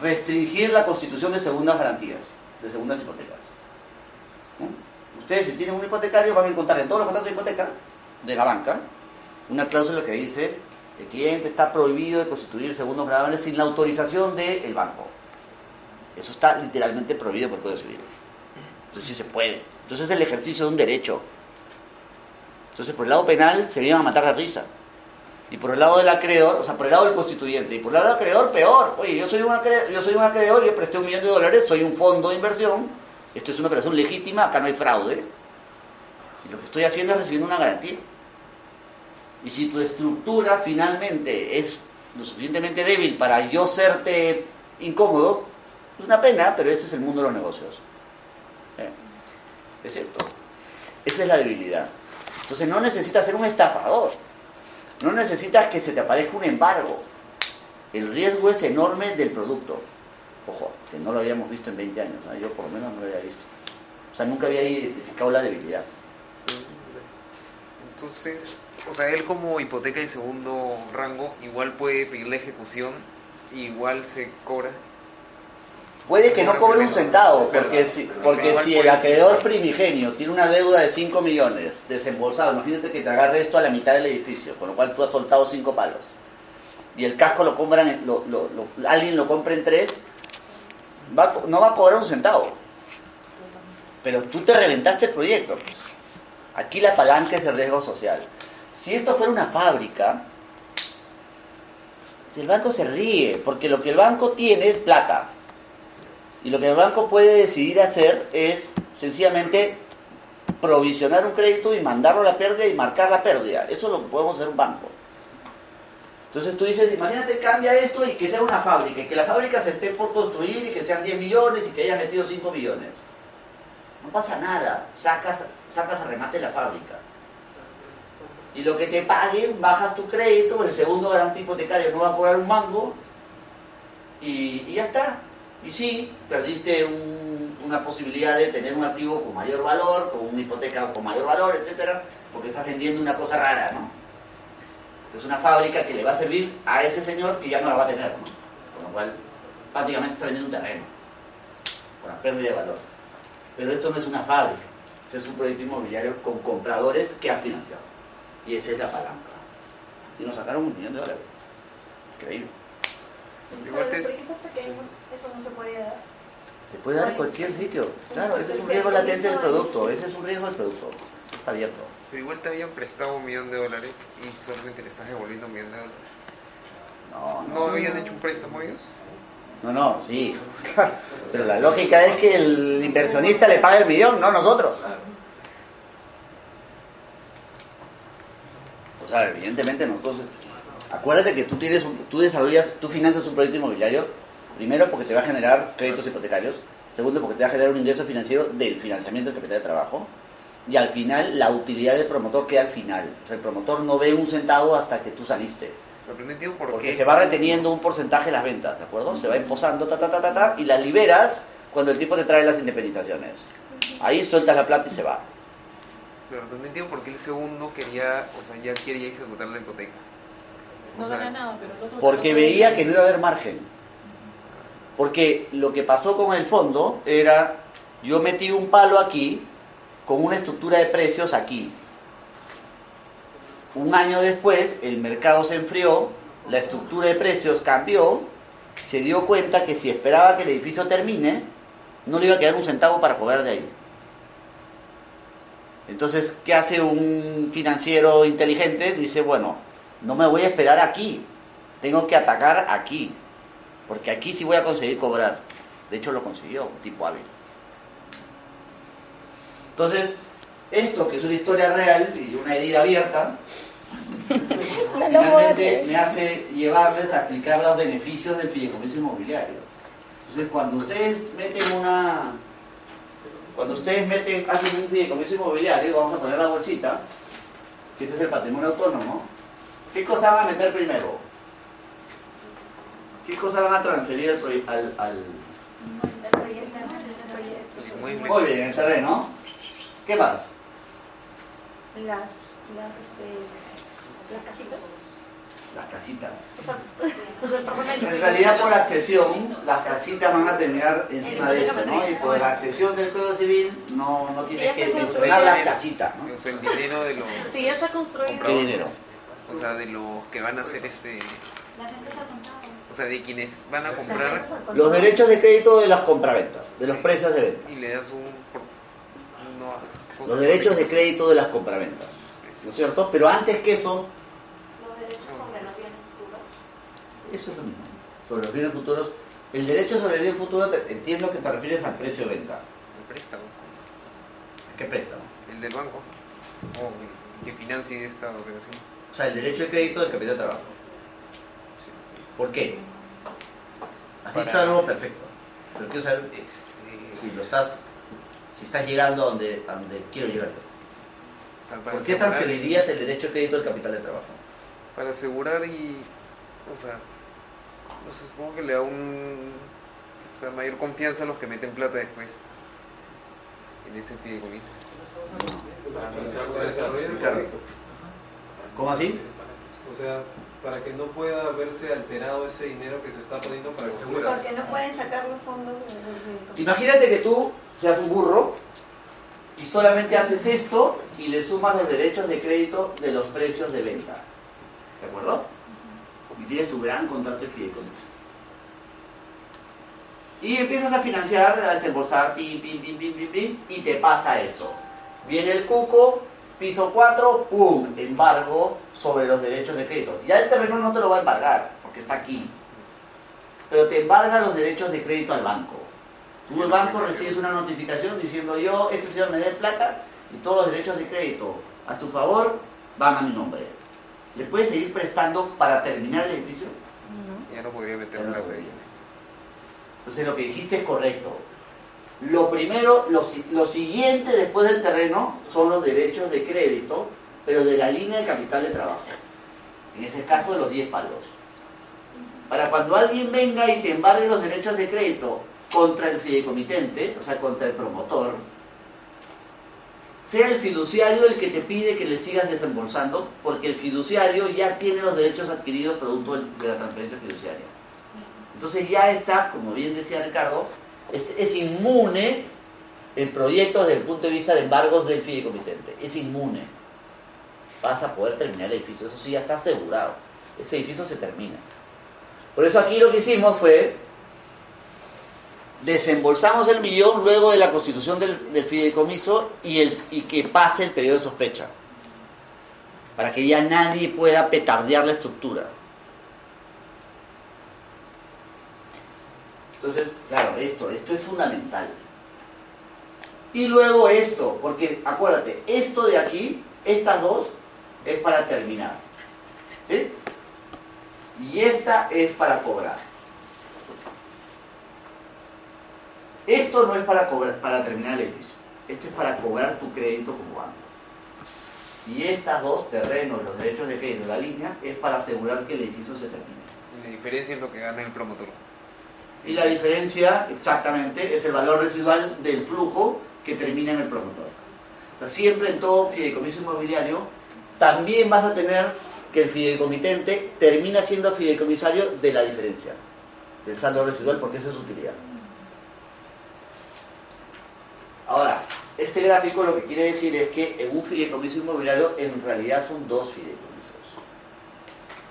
restringir la constitución de segundas garantías, de segundas hipotecas. ¿no? Ustedes si tienen un hipotecario van a encontrar en todos los contratos de hipoteca de la banca una cláusula que dice el cliente está prohibido de constituir segundos gravables sin la autorización del banco. Eso está literalmente prohibido por el Código Civil. Entonces sí se puede. Entonces es el ejercicio de un derecho. Entonces por el lado penal se vienen a matar la risa. Y por el lado del acreedor, o sea, por el lado del constituyente, y por el lado del acreedor, peor. Oye, yo soy un acreedor, yo soy un acreedor, yo presté un millón de dólares, soy un fondo de inversión, esto es una operación legítima, acá no hay fraude. Y lo que estoy haciendo es recibiendo una garantía. Y si tu estructura finalmente es lo suficientemente débil para yo serte incómodo, es una pena, pero ese es el mundo de los negocios. ¿Eh? Es cierto. Esa es la debilidad. Entonces no necesitas ser un estafador. No necesitas que se te aparezca un embargo. El riesgo es enorme del producto. Ojo, que no lo habíamos visto en 20 años. Yo por lo menos no lo había visto. O sea, nunca había identificado la debilidad. Entonces, o sea, él como hipoteca de segundo rango, igual puede pedir la ejecución, igual se cobra. Puede que no cobre un centavo, porque si, porque si el acreedor primigenio tiene una deuda de 5 millones desembolsado, imagínate que te agarre esto a la mitad del edificio, con lo cual tú has soltado 5 palos, y el casco lo compran, lo, lo- lo- alguien lo compra en 3, va, a co- no va a cobrar un centavo. Pero tú te reventaste el proyecto. pues. Aquí la palanca es el riesgo social. Si esto fuera una fábrica, el banco se ríe, porque lo que el banco tiene es plata. Y lo que el banco puede decidir hacer es sencillamente provisionar un crédito y mandarlo a la pérdida y marcar la pérdida. Eso es lo que podemos hacer un banco. Entonces tú dices, imagínate, cambia esto y que sea una fábrica, y que la fábrica se esté por construir y que sean 10 millones y que haya metido 5 millones. No pasa nada, sacas, sacas a remate la fábrica. Y lo que te paguen, bajas tu crédito, el segundo garante hipotecario no va a cobrar un mango y, ya está. Y sí, perdiste un- una posibilidad de tener un activo con mayor valor, con una hipoteca con mayor valor, etcétera, porque estás vendiendo una cosa rara, ¿no? Es una fábrica que le va a servir a ese señor que ya no la va a tener, ¿no? Con lo cual, prácticamente está vendiendo un terreno, con la pérdida de valor. Pero esto no es una fábrica, esto es un proyecto inmobiliario con compradores que has financiado. Y esa es la palanca. Y nos sacaron un millón de dólares. Increíble. Los proyectos pequeños, eso no se puede dar. Se puede dar en cualquier sitio. Claro, ese es un riesgo latente del producto. Ese es un riesgo del producto. Está abierto. Pero igual te habían prestado un millón de dólares y solamente le estás devolviendo un millón de dólares. No, ¿No habían hecho un préstamo ellos? No, no, sí. Pero la lógica es que el inversionista le pague el millón, no nosotros. O sea, evidentemente nosotros... Acuérdate que tú tienes tú desarrollas, tú financias un proyecto inmobiliario, primero porque te va a generar créditos hipotecarios, segundo porque te va a generar un ingreso financiero del financiamiento del capital de trabajo, y al final la utilidad del promotor queda al final. O sea, el promotor no ve un centavo hasta que tú saliste. Porque qué. se va reteniendo un porcentaje de las ventas, ¿de acuerdo? Se va imposando, ta, ta, ta, ta, ta, y las liberas cuando el tipo te trae las independizaciones. Ahí sueltas la plata y se va. Pero no entiendo por qué el segundo quería, o sea, ya quería ejecutar la hipoteca. O No sea, gana nada, pero el otro Porque veía que no iba a haber margen. Porque lo que pasó con el fondo era, yo metí un palo aquí, con una estructura de precios aquí. Un año después, el mercado se enfrió, la estructura de precios cambió, se dio cuenta que si esperaba que el edificio termine, no le iba a quedar un centavo para cobrar de ahí. Entonces, ¿qué hace un financiero inteligente? Dice, bueno, no me voy a esperar aquí, tengo que atacar aquí, porque aquí sí voy a conseguir cobrar. De hecho, lo consiguió, un tipo hábil. Entonces, esto que es una historia real y una herida abierta, [LAUGHS] finalmente me hace llevarles a aplicar los beneficios del fideicomiso inmobiliario. Entonces, cuando ustedes meten una, cuando ustedes meten, hacen un fideicomiso inmobiliario, vamos a poner la bolsita, que este es el patrimonio autónomo, ¿qué cosa van a meter primero? ¿Qué cosa van a transferir al, al, al-. Muy bien, el terreno. ¿Qué más? Las, las, este, las casitas. las casitas. [LAUGHS] En realidad por accesión, las casitas van a terminar encima de esto, ¿no? Y por la accesión del Código Civil no, no tienes que mencionar las casitas, ¿no? O sea, el dinero de los. Si ya está construido. ¿Qué dinero? O sea, de los que van a hacer este. O sea, de quienes van a comprar Los derechos de crédito de las compraventas, de los precios de venta. y le das un. Los derechos de crédito de las compraventas, ¿no es cierto? Pero antes que eso, Los derechos sobre los bienes futuros. eso es lo mismo. Sobre los bienes futuros, el derecho sobre el bien futuro, te- entiendo que te refieres al precio de venta. El préstamo. ¿Qué préstamo? El del banco. O que financie esta operación. O sea, el derecho de crédito del capital de trabajo. Sí. ¿Por qué? Has Para- dicho algo perfecto. Pero quiero saber Este, si lo estás, si estás llegando a donde, a donde quiero llegar. o sea, ¿Por qué transferirías el derecho de crédito del capital de trabajo? Para asegurar y. O sea. No sé, supongo que le da un. O sea, mayor confianza a los que meten plata después. En ese fideicomiso. El. ¿Cómo así? O sea, para que no pueda verse alterado ese dinero que se está poniendo para asegurar. Porque no pueden sacar los fondos Imagínate que tú seas un burro y solamente haces esto y le sumas los derechos de crédito de los precios de venta. ¿De acuerdo? Y tienes tu gran contrato de fideicomiso. Y empiezas a financiar, a desembolsar, pim, pim, pim, pim, pim, pim, y te pasa eso. Viene el cuco, piso 4, pum, embargo sobre los derechos de crédito. Ya el terreno no te lo va a embargar, porque está aquí. Pero te embarga los derechos de crédito al banco. Tú el banco recibes una notificación diciendo yo, este señor me dé plata y todos los derechos de crédito a su favor van a mi nombre. ¿Le puedes seguir prestando para terminar el edificio? Ya no podría meter no podrías. ahí. Entonces lo que dijiste es correcto. Lo primero, lo, lo siguiente después del terreno son los derechos de crédito, pero de la línea de capital de trabajo. En ese caso de los 10 palos. Para cuando alguien venga y te embargue los derechos de crédito contra el fideicomitente, o sea, contra el promotor, sea el fiduciario el que te pide que le sigas desembolsando, porque el fiduciario ya tiene los derechos adquiridos producto de la transferencia fiduciaria. Entonces ya está, como bien decía Ricardo, es, es inmune el proyecto desde el punto de vista de embargos del fideicomitente. Es inmune. Vas a poder terminar el edificio. Eso sí, ya está asegurado. Ese edificio se termina. Por eso aquí lo que hicimos fue desembolsamos el millón luego de la constitución del, fideicomiso y que pase el periodo de sospecha. Para que ya nadie pueda petardear la estructura. Entonces, claro, esto, esto es fundamental. Y luego esto, porque acuérdate, esto de aquí, estas dos, es para terminar. ¿Sí? Y esta es para cobrar. Esto no es para cobrar, para terminar el edificio. Esto es para cobrar tu crédito como banco. Y estas dos, terrenos, los derechos de crédito, la línea, es para asegurar que el edificio se termine. Y la diferencia es lo que gana el promotor. Y la diferencia, exactamente, es el valor residual del flujo que termina en el promotor. O sea, siempre en todo fideicomiso inmobiliario, también vas a tener que el fideicomitente termina siendo fideicomisario de la diferencia, del saldo residual, porque esa es su utilidad. Ahora, este gráfico lo que quiere decir es que en un fideicomiso inmobiliario en realidad son dos fideicomisos.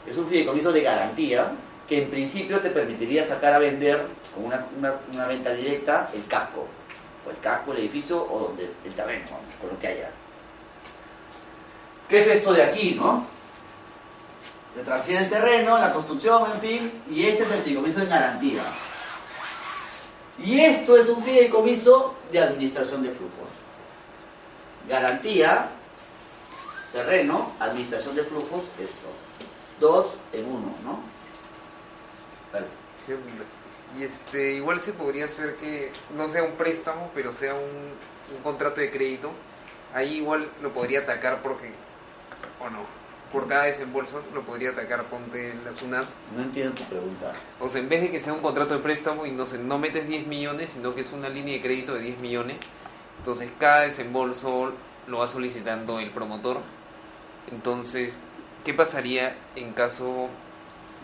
Es un fideicomiso de garantía que en principio te permitiría sacar a vender con una, venta directa el casco, o el casco, el edificio o donde el terreno, vamos, con lo que haya. ¿Qué es esto de aquí, no? Se transfiere el terreno, la construcción, en fin, y este es el fideicomiso en garantía. Y esto es un fideicomiso de administración de flujos. Garantía, terreno, administración de flujos, esto. Dos en uno, ¿no? Vale. Y este, igual se podría hacer que no sea un préstamo, pero sea un, un contrato de crédito. Ahí igual lo podría atacar porque, o no, por cada desembolso lo podría atacar, ponte en la SUNAT. No entiendo tu pregunta. O sea, en vez de que sea un contrato de préstamo y no, sé, no metes 10 millones, sino que es una línea de crédito de 10 millones, entonces cada desembolso lo va solicitando el promotor. Entonces, ¿qué pasaría en caso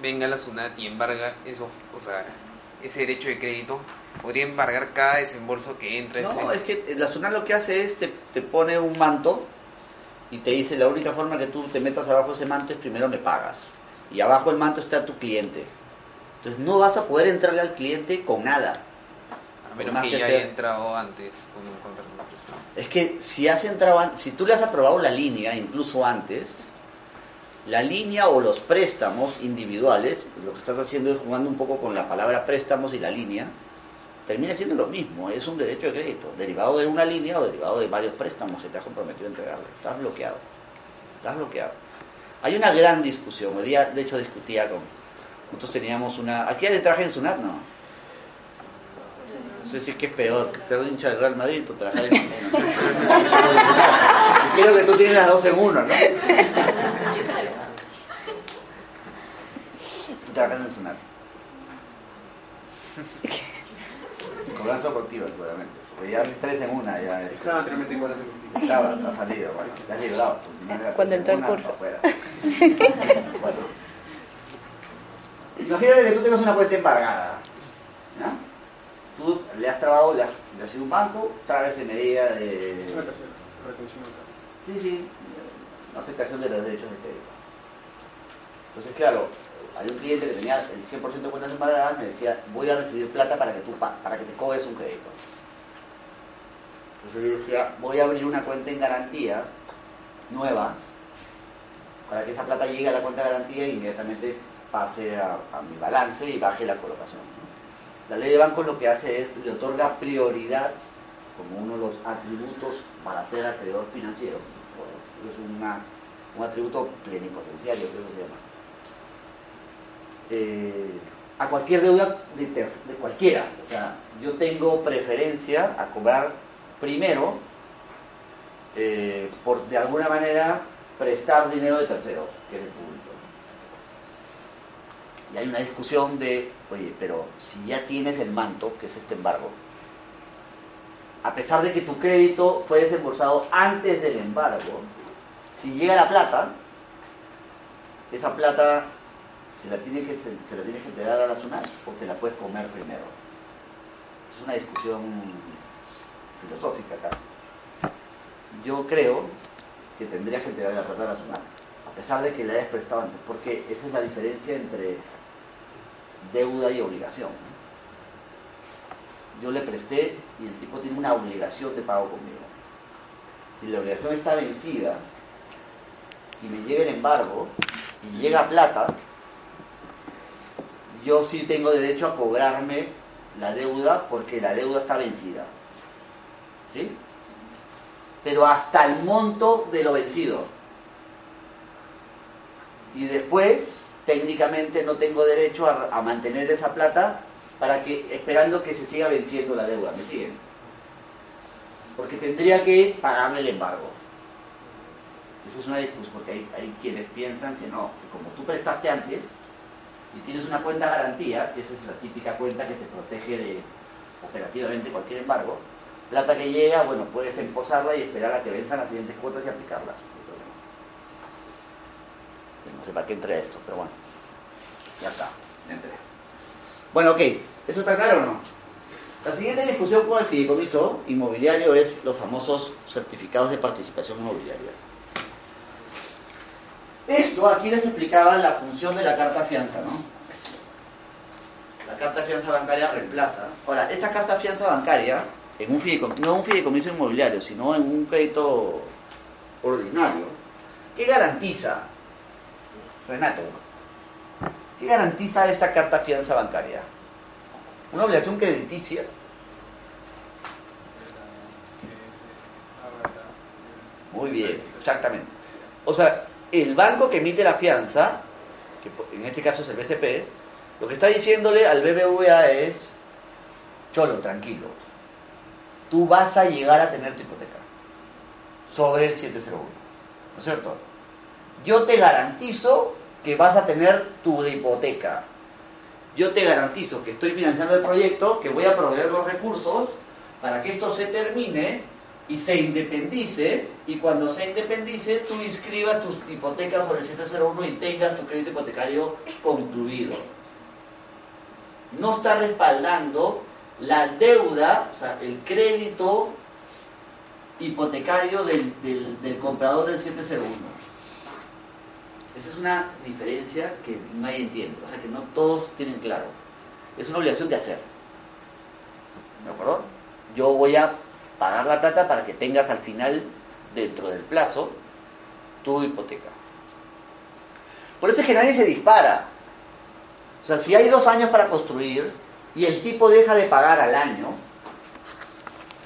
venga la SUNAT y embarga eso, o sea, ese derecho de crédito? ¿Podría embargar cada desembolso que entra? No, ese- es que la SUNAT lo que hace es te, te pone un manto y te dice la única forma que tú te metas abajo ese manto es primero me pagas. Y abajo del manto está tu cliente. Entonces no vas a poder entrarle al cliente con nada. a menos más que que ya haya entrado antes con un contrato. Es que si has entrado, si tú le has aprobado la línea, incluso antes, la línea o los préstamos individuales, lo que estás haciendo es jugando un poco con la palabra préstamos y la línea, termina siendo lo mismo, es un derecho de crédito, derivado de una línea o derivado de varios préstamos que te has comprometido a entregarle. Estás bloqueado, estás bloqueado. Hay una gran discusión, hoy día de hecho discutía con, nosotros teníamos una, aquí hay traje en Sunat, ¿no? No sé si es que es peor, ser hincha del Real Madrid o trabajar en y Creo que tú tienes las dos en uno, ¿no? [LAUGHS] Tú trabajas en Sunat. [LAUGHS] Cobranza deportiva, seguramente. Porque ya tres en una, ya. es- Estaba anteriormente. Estaba, ha salido, bueno, te has librado. pues, Cuando entró el una, curso. afuera. Bueno. Imagínate que tú tengas una cuenta embargada. Tú le has trabado, le has, le has ido a un banco, trabes de medida de. Es una tercera. Retención de cargo. Sí, sí, una afectación de los derechos de crédito. Entonces, claro, hay un cliente que tenía el 100% de cuentas embargadas, me decía, voy a recibir plata para que tú pa- para que te cobres un crédito. Entonces yo decía, voy a abrir una cuenta en garantía nueva para que esa plata llegue a la cuenta de garantía e inmediatamente pase a, mi balance y baje la colocación. La ley de bancos lo que hace es, le otorga prioridad como uno de los atributos para ser acreedor financiero. Bueno, es una- un atributo plenipotenciario, creo que se llama. Eh, a cualquier deuda de, cualquiera. O sea, yo tengo preferencia a cobrar primero eh, por de alguna manera prestar dinero de terceros, que es el público. Y hay una discusión de, oye, pero si ya tienes el manto, que es este embargo, a pesar de que tu crédito fue desembolsado antes del embargo, si llega la plata, esa plata se la tienes que, se la tienes que entregar a la SUNAT o te la puedes comer primero. Es una discusión filosófica acá. Yo creo que tendrías que entregar la plata a la SUNAT, a pesar de que la hayas prestado antes, porque esa es la diferencia entre deuda y obligación. Yo le presté y el tipo tiene una obligación de pago conmigo. Si la obligación está vencida y me llega el embargo y llega plata, yo sí tengo derecho a cobrarme la deuda porque la deuda está vencida. ¿Sí? Pero hasta el monto de lo vencido. Y después, técnicamente, no tengo derecho a, mantener esa plata para que, esperando que se siga venciendo la deuda. ¿Me siguen? Porque tendría que pagarle el embargo. Eso es una discusión, porque hay, hay quienes piensan que no, que como tú prestaste antes y tienes una cuenta garantía, que esa es la típica cuenta que te protege de operativamente cualquier embargo, plata que llega, bueno, puedes emposarla y esperar a que venzan las siguientes cuotas y aplicarlas. no sé para qué entré esto, pero bueno, ya está, entré. Bueno, ok, ¿eso está claro o no? La siguiente discusión con el fideicomiso inmobiliario es los famosos certificados de participación inmobiliaria. Esto aquí les explicaba la función de la carta fianza, ¿no? La carta fianza bancaria reemplaza. Ahora, esta carta fianza bancaria, en un fideicomiso, un fideicomiso inmobiliario, sino en un crédito ordinario, ¿qué garantiza, Renato? ¿Qué garantiza esta carta fianza bancaria? Una obligación crediticia Muy bien, exactamente. O sea, el banco que emite la fianza, que en este caso es el BCP, lo que está diciéndole al BBVA es, cholo, tranquilo, tú vas a llegar a tener tu hipoteca sobre el 701, ¿no es cierto? Yo te garantizo que vas a tener tu hipoteca. Yo te garantizo que estoy financiando el proyecto, que voy a proveer los recursos para que esto se termine y se independice, y cuando se independice, tú inscribas tus hipotecas sobre el 701 y tengas tu crédito hipotecario concluido. No está respaldando la deuda, o sea, el crédito hipotecario del, del- del comprador del 701. Esa es una diferencia que nadie entiende, o sea, que no todos tienen claro. Es una obligación de hacer. ¿De acuerdo? Yo voy a pagar la plata para que tengas al final, dentro del plazo, tu hipoteca. Por eso es que nadie se dispara. O sea, si hay dos años para construir y el tipo deja de pagar al año,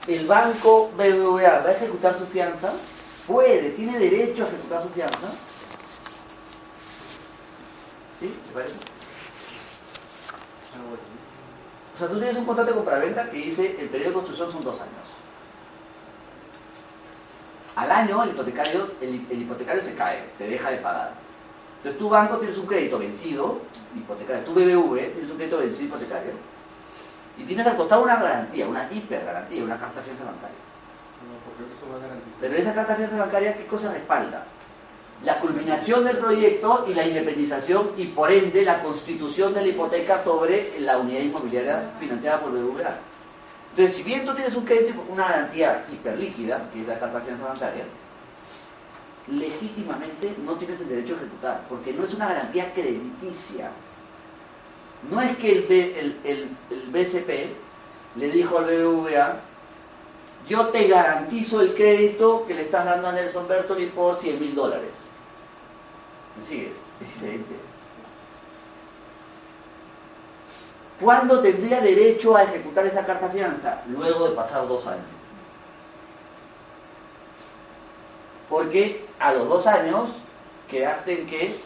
el banco BBVA va a ejecutar su fianza, puede, tiene derecho a ejecutar su fianza. ¿Sí? ¿Te parece? O sea, tú tienes un contrato de compraventa que dice el periodo de construcción son dos años. Al año el hipotecario, el, el hipotecario se cae, te deja de pagar. Entonces tu banco tienes un crédito vencido, hipotecario, tu BBV tienes un crédito vencido hipotecario, y tienes al costado una garantía, una hipergarantía, una carta de fianza bancaria. No, porque eso va a garantizar. Pero esa carta de fianza bancaria, ¿qué cosa respalda? La culminación del proyecto y la independización y por ende la constitución de la hipoteca sobre la unidad inmobiliaria financiada por BBVA. Entonces, si bien tú tienes un crédito, una garantía hiperlíquida, que es la carta bancaria, legítimamente no tienes el derecho a ejecutar, porque no es una garantía crediticia. No es que el BCP le dijo al BBVA, yo te garantizo el crédito que le estás dando a Nelson Bertoli por 100 mil dólares. ¿Me sigues? Es diferente. ¿Cuándo tendría derecho a ejecutar esa carta fianza? Luego de pasar dos años. Porque a los dos años quedaste en que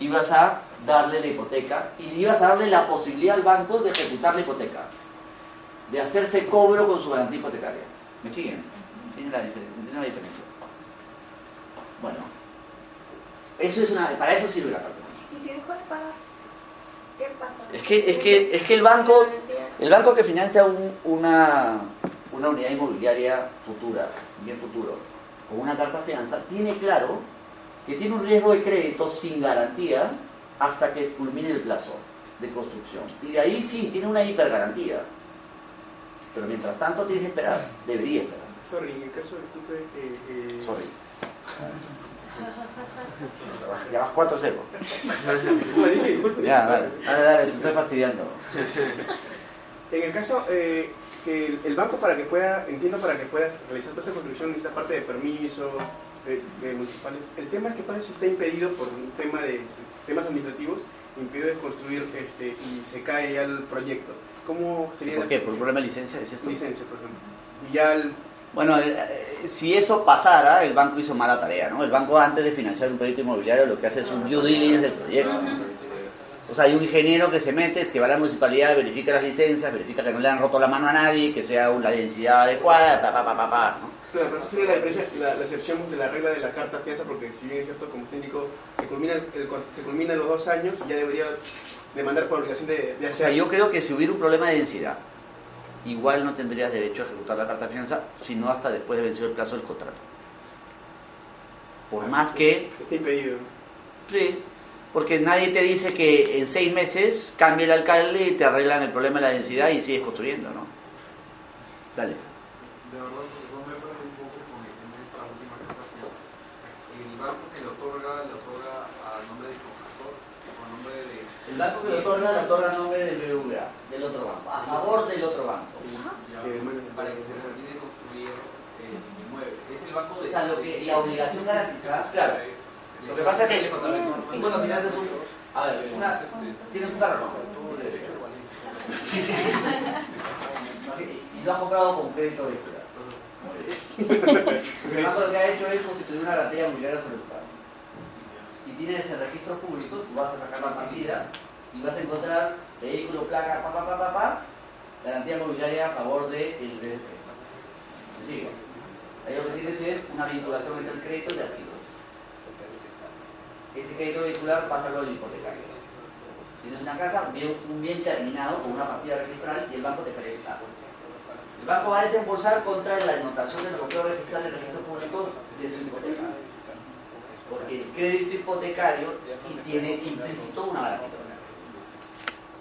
ibas a darle la hipoteca y ibas a darle la posibilidad al banco de ejecutar la hipoteca, de hacerse cobro con su garantía hipotecaria. ¿Me siguen? ¿Entienden la, diferen- entienden la diferencia? Bueno, eso es una, para eso sirve la carta. ¿Y si después pagar? Es que, es que, es que el banco, el banco que financia un- una, una unidad inmobiliaria futura, bien futuro, con una carta fianza, tiene claro que tiene un riesgo de crédito sin garantía hasta que culmine el plazo de construcción. Y de ahí sí, tiene una hipergarantía. Pero mientras tanto tienes que esperar, debería esperar. Sorry, en el caso de Tupe, eh, eh, Sorry. Ya vas 4-0. No, dije, disculpe. Ya, dale, dale, dale, te estoy fastidiando. En el caso eh, que el, el banco para que pueda, entiendo para que pueda realizar toda esta construcción necesita parte de permisos de municipales. El tema es que pasa si está impedido por un tema de temas administrativos, impedido de construir este, y se cae ya el proyecto. ¿Cómo sería ¿Por qué? ¿Por un problema de licencia? Licencia, por ejemplo? Y ya el, Bueno, eh, si eso pasara, el banco hizo mala tarea, ¿no? El banco antes de financiar un proyecto inmobiliario lo que hace es un due diligence del proyecto. ¿no? O sea, hay un ingeniero que se mete, que va a la municipalidad, verifica las licencias, verifica que no le han roto la mano a nadie, que sea la densidad adecuada, pa, pa, pa, pa, pa, ¿no? Claro, pero esa sería la diferencia, la, la excepción de la regla de la carta fianza, porque si bien es cierto, como indicó, se culmina, el- se culminan los dos años y ya debería demandar por obligación de, de O hacer. sea, yo creo que si hubiera un problema de densidad, igual no tendrías derecho a ejecutar la carta de fianza, sino hasta después de vencido el plazo del contrato. Por más que Está impedido. Sí, porque nadie te dice que en seis meses cambie el alcalde y te arreglan el problema de la densidad y sigues construyendo, ¿no? Dale. De verdad, yo me perdí un poco con el tema de esta última carta fianza. El banco que le otorga, le otorga a nombre del profesor o a nombre de... El banco que lo otorga, lo otorga a nombre del BBVA, del otro banco, a favor del otro banco. Para que se termine de construir el inmueble. Es el banco O de... sea, lo que, la obligación garantizada, claro. Lo que pasa es que, bueno, un... A ver, una, tienes un carro, ¿no? Sí, sí, sí. Y lo has comprado con crédito vehicular. El banco lo que ha hecho es constituir una garantía inmobiliaria sobre tu carro. Y tienes el registro público, tú vas a sacar la partida y vas a encontrar vehículo, placa, pa, pa, pa, pa, pa, garantía inmobiliaria a favor del BCP. ¿Me sigo? Ahí lo que tienes es una vinculación entre el crédito y el activo. Ese crédito vehicular pasa al hipotecario. Tienes una casa, un bien, terminado con una partida registral y el banco te presta. El banco va a desembolsar contra la anotación del bloqueo registral del registro público de su hipoteca. Porque el crédito hipotecario tiene implícito una garantía.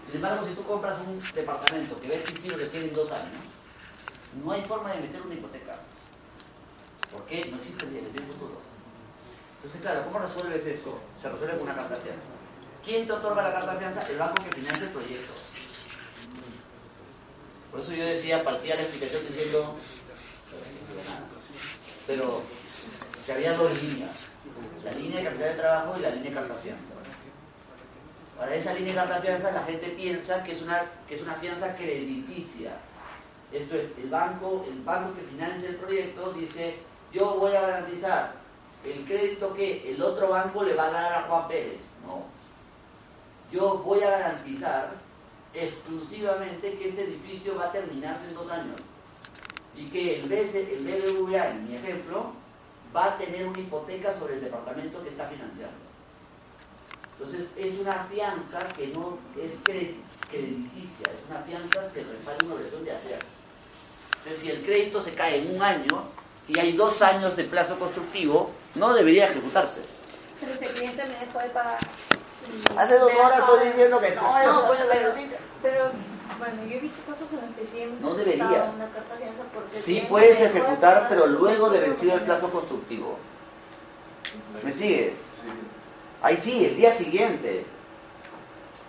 Sin embargo, si tú compras un departamento que va a existir recién en dos años, no hay forma de meter una hipoteca. ¿Por qué? No existe el bien futuro. Entonces, claro, ¿cómo resuelves eso? Se resuelve con una carta de fianza. ¿Quién te otorga la carta de fianza? El banco que financia el proyecto. Por eso yo decía, partía la explicación diciendo, pero que había dos líneas, la línea de capital de trabajo y la línea de carta de fianza. Para esa línea de carta fianza la gente piensa que es una, que es una fianza crediticia. Esto es, el banco, el banco que financia el proyecto dice, yo voy a garantizar el crédito que el otro banco le va a dar a Juan Pérez. No. Yo voy a garantizar exclusivamente que este edificio va a terminarse en dos años y que el, BC, el BBVA, en mi ejemplo, va a tener una hipoteca sobre el departamento que está financiando. Entonces, es una fianza que no es crediticia, es una fianza que respalda una obligación de hacer. Entonces, si el crédito se cae en un año y hay dos años de plazo constructivo, no debería ejecutarse. Pero si el cliente me dejó de pagar. Hace dos horas estoy diciendo que no, No, voy a pero- Pero, bueno, yo he visto casos en los que sí hemos No debería. una carta de fianza porque Sí puedes ejecutar, pero luego de vencido el plazo constructivo. ¿Me sigues? Ahí sí, el día siguiente.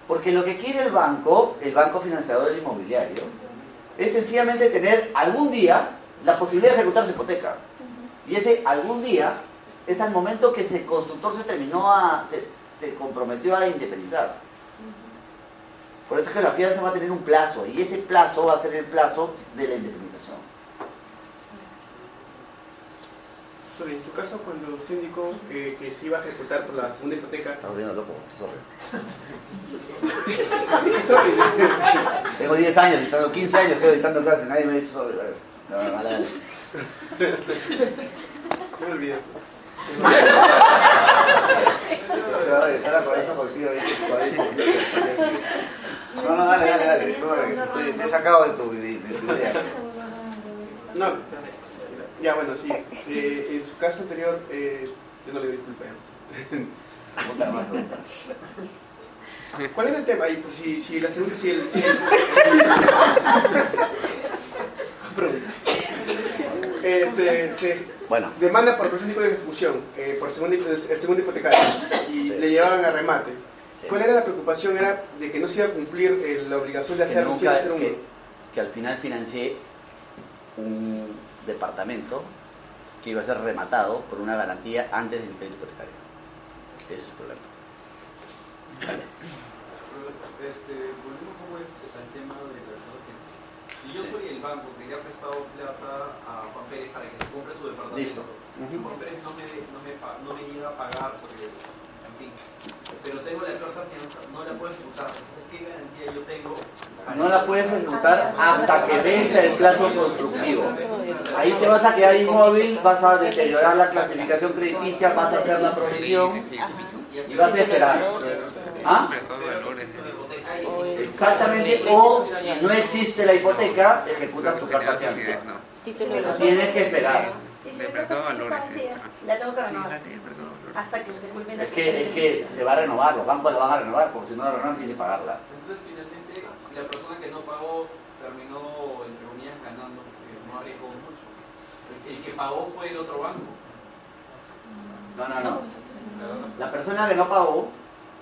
Porque lo que quiere el banco, el banco financiador del inmobiliario, es sencillamente tener algún día la posibilidad de ejecutar su hipoteca. Y ese algún día es al momento que ese constructor se terminó a, se, se comprometió a independizar. Por eso es que la fianza va a tener un plazo, y ese plazo va a ser el plazo de la independización. Sobre, en su caso, cuando usted indicó eh, que se iba a ejecutar por la segunda hipoteca, Está volviendo loco, sorry. [LAUGHS] Sorry. Tengo 10 años, tengo 15 años, estoy editando clases, nadie me ha dicho sobre. No, no, dale. no [LAUGHS] me olvidé. Se va a regresar a por por- No, no, dale, dale, dale. No, estoy, te he sacado de tu, de, de tu idea. No, ya bueno, sí. Eh, en su caso anterior, eh, yo no le más, [LAUGHS] pregunta. ¿Cuál era el tema ahí? Pues si, si la segunda, si el... Si el. [LAUGHS] Eh, se, se Bueno. demanda por presión de ejecución, eh, por segundo, el segundo hipotecario, y le llevaban a remate. ¿Cuál era la preocupación? Era de que no se iba a cumplir eh, la obligación de que, hacer, nunca- hacer un... que, que al final financié un departamento que iba a ser rematado por una garantía antes del crédito hipotecario. Ese es el problema. Vale. Este, volviendo un poco al tema de la. Si yo soy el banco que le ha prestado plata a Juan Pérez para que se compre su departamento, Listo. Juan Pérez no me, no, me, no me llega a pagar porque, en fin, pero tengo la carta no la puedo ejecutar. Entonces, ¿qué garantía yo tengo? No la puedes ejecutar hasta que vence el plazo constructivo. Ahí te vas a quedar inmóvil, vas a deteriorar la clasificación crediticia, vas a hacer la provisión y vas a esperar. ¿Ah? Exactamente, o si no existe la hipoteca, ejecutas tu carta tienes que esperar. Hasta que se Es que, es que se va a renovar, los bancos la van a renovar, porque si no la renovan tiene que pagarla. Entonces, finalmente, la persona que no pagó terminó, entre comillas, ganando, porque no arriesgó mucho. El, que pagó fue el otro banco. No, no, no. La persona que no pagó,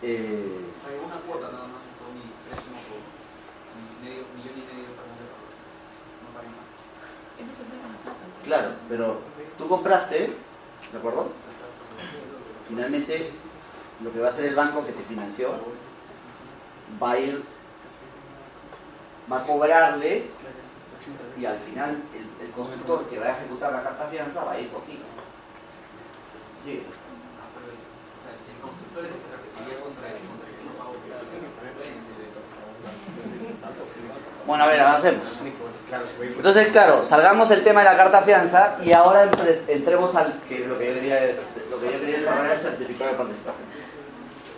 eh, Hay una cuota nada más, con mi préstamo por medio millón y medio para un departamento. No pagué más. claro, pero tú compraste, ¿de acuerdo? Finalmente, lo que va a hacer el banco que te financió va a ir, va a cobrarle y al final el, el constructor que va a ejecutar la carta fianza va a ir por ti. Sí. O sea, si el constructor es el que se referiría contra él, contra el que no pagó. Bueno, a ver, avancemos. Entonces, claro, salgamos del tema de la carta fianza y ahora entre- entremos al que lo que yo quería, lo que yo quería desarrollar el certificado de participación.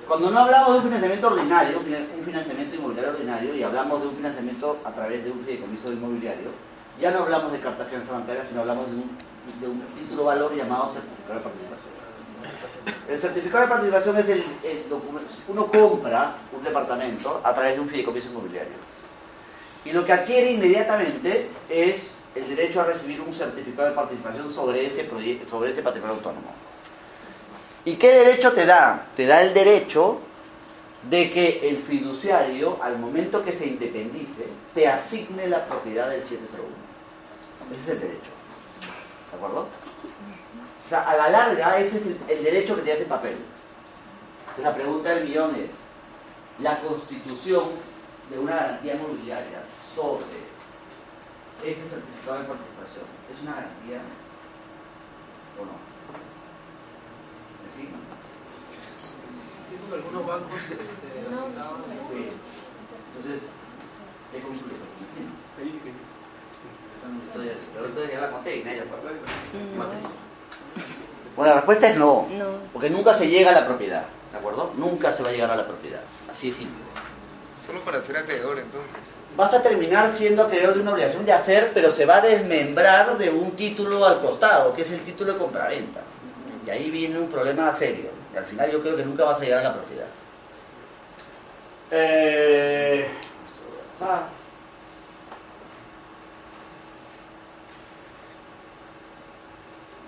Cuando no hablamos de un financiamiento ordinario, un financiamiento inmobiliario ordinario, y hablamos de un financiamiento a través de un fideicomiso inmobiliario, Ya no hablamos de fianza bancaria, sino hablamos de un, de título valor llamado certificado de participación. El certificado de participación es el, documento. Uno compra un departamento a través de un fideicomiso inmobiliario. Y lo que adquiere inmediatamente es el derecho a recibir un certificado de participación sobre ese, sobre ese patrimonio autónomo. ¿Y qué derecho te da? Te da el derecho de que el fiduciario, al momento que se independice, te asigne la propiedad del 701. Ese es el derecho. ¿De acuerdo? O sea, a la larga, ese es el, el derecho que te da ese papel. Entonces, la pregunta del millón es, ¿la constitución de una garantía inmobiliaria sobre ese certificado de participación es una garantía o no? ¿Sí? Algunos bancos este. Entonces, ¿qué concluye? Sí. Pero la conté y nadie la acuerda. Bueno, la respuesta es no, No. porque nunca se llega a la propiedad, ¿de acuerdo? Nunca se va a llegar a la propiedad, así es simple. Solo para ser acreedor, entonces. Vas a terminar siendo acreedor de una obligación de hacer, pero se va a desmembrar de un título al costado, que es el título de compraventa. Y ahí viene un problema serio. Y al final yo creo que nunca vas a llegar a la propiedad. Eh, ah.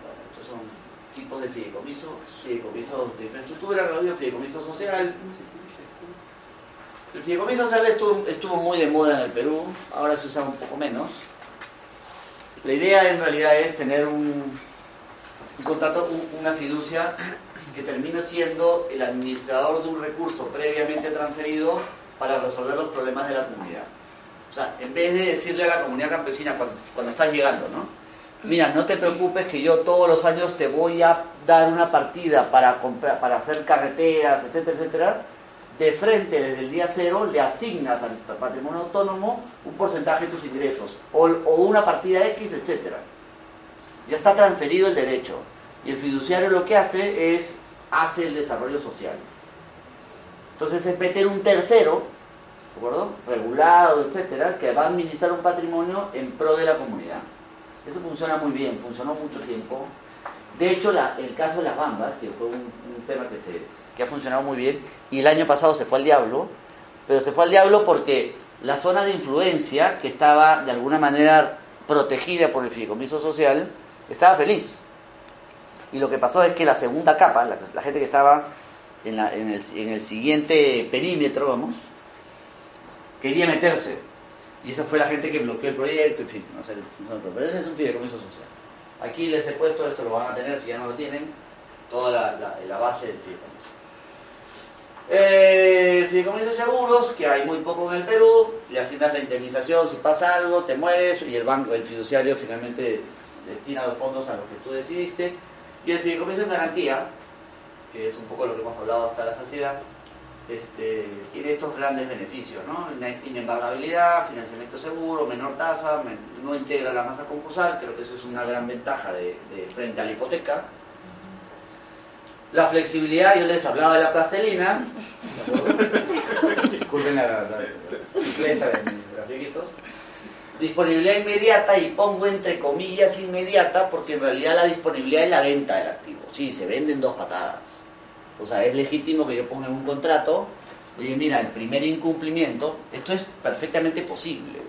Bueno, estos son tipos de fideicomiso, fideicomiso de infraestructura, fideicomiso social. El fideicomiso social estuvo, muy de moda en el Perú, ahora se usa un poco menos. La idea en realidad es tener un, un contrato, un- una fiducia que termina siendo el administrador de un recurso previamente transferido para resolver los problemas de la comunidad. O sea, en vez de decirle a la comunidad campesina cuando estás llegando, ¿no? Mira, no te preocupes que yo todos los años te voy a dar una partida para comprar, para hacer carreteras, etcétera, etcétera. De frente, desde el día cero, le asignas al patrimonio autónomo un porcentaje de tus ingresos o, una partida X, etcétera. Ya está transferido el derecho. Y el fiduciario lo que hace es hace el desarrollo social. Entonces es meter un tercero, ¿de acuerdo? Regulado, etcétera, que va a administrar un patrimonio en pro de la comunidad. Eso funciona muy bien, funcionó mucho tiempo. De hecho, el caso de las bambas, que fue un, tema que, se, que ha funcionado muy bien, y el año pasado se fue al diablo, pero se fue al diablo porque la zona de influencia, que estaba de alguna manera protegida por el fideicomiso social, estaba feliz. Y lo que pasó es que la segunda capa, la, gente que estaba en, en el, en el siguiente perímetro, vamos, quería meterse. Y esa fue la gente que bloqueó el proyecto, en fin, no sé, no pero ese es un fideicomiso social. Aquí les he puesto, esto lo van a tener si ya no lo tienen, toda la, la- base del fideicomiso. Eh, el fideicomiso de seguros, que hay muy poco en el Perú, le asignas la indemnización si pasa algo, te mueres, y el banco, el fiduciario finalmente destina los fondos a lo que tú decidiste. Y el fideicomiso en garantía, que es un poco lo que hemos hablado hasta la saciedad, este, tiene estos grandes beneficios, ¿no? Ine- Inembargabilidad, financiamiento seguro, menor tasa, no integra la masa concursal, creo que eso es una gran ventaja de, de- frente a la hipoteca. La flexibilidad, yo les hablaba de la plastelina, [LAUGHS] disculpen la simpleza de mis grafiquitos. Disponibilidad inmediata, y pongo entre comillas inmediata, porque en realidad la disponibilidad es la venta del activo. Sí, se venden dos patadas. O sea, es legítimo que yo ponga en un contrato, oye, mira, el primer incumplimiento, esto es perfectamente posible.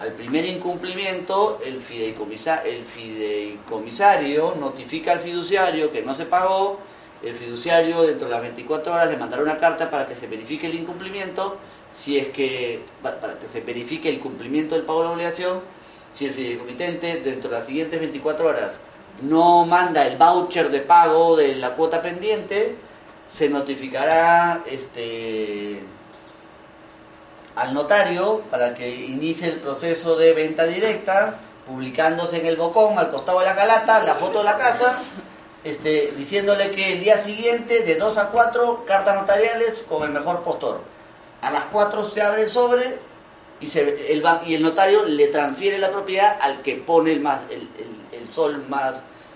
Al primer incumplimiento, el, fideicomisa- el fideicomisario notifica al fiduciario que no se pagó, el fiduciario dentro de las 24 horas le mandará una carta para que se verifique el incumplimiento, si es que, pa- para que se verifique el cumplimiento del pago de la obligación, si el fideicomitente dentro de las siguientes 24 horas no manda el voucher de pago de la cuota pendiente, se notificará este al notario para que inicie el proceso de venta directa, publicándose en el bocón al costado de la calata la foto de la casa, este, diciéndole que el día siguiente de 2 a 4 cartas notariales con el mejor postor. A las 4 se abre el sobre y, se, el, y el notario le transfiere la propiedad al que pone el, más, el- el sol más,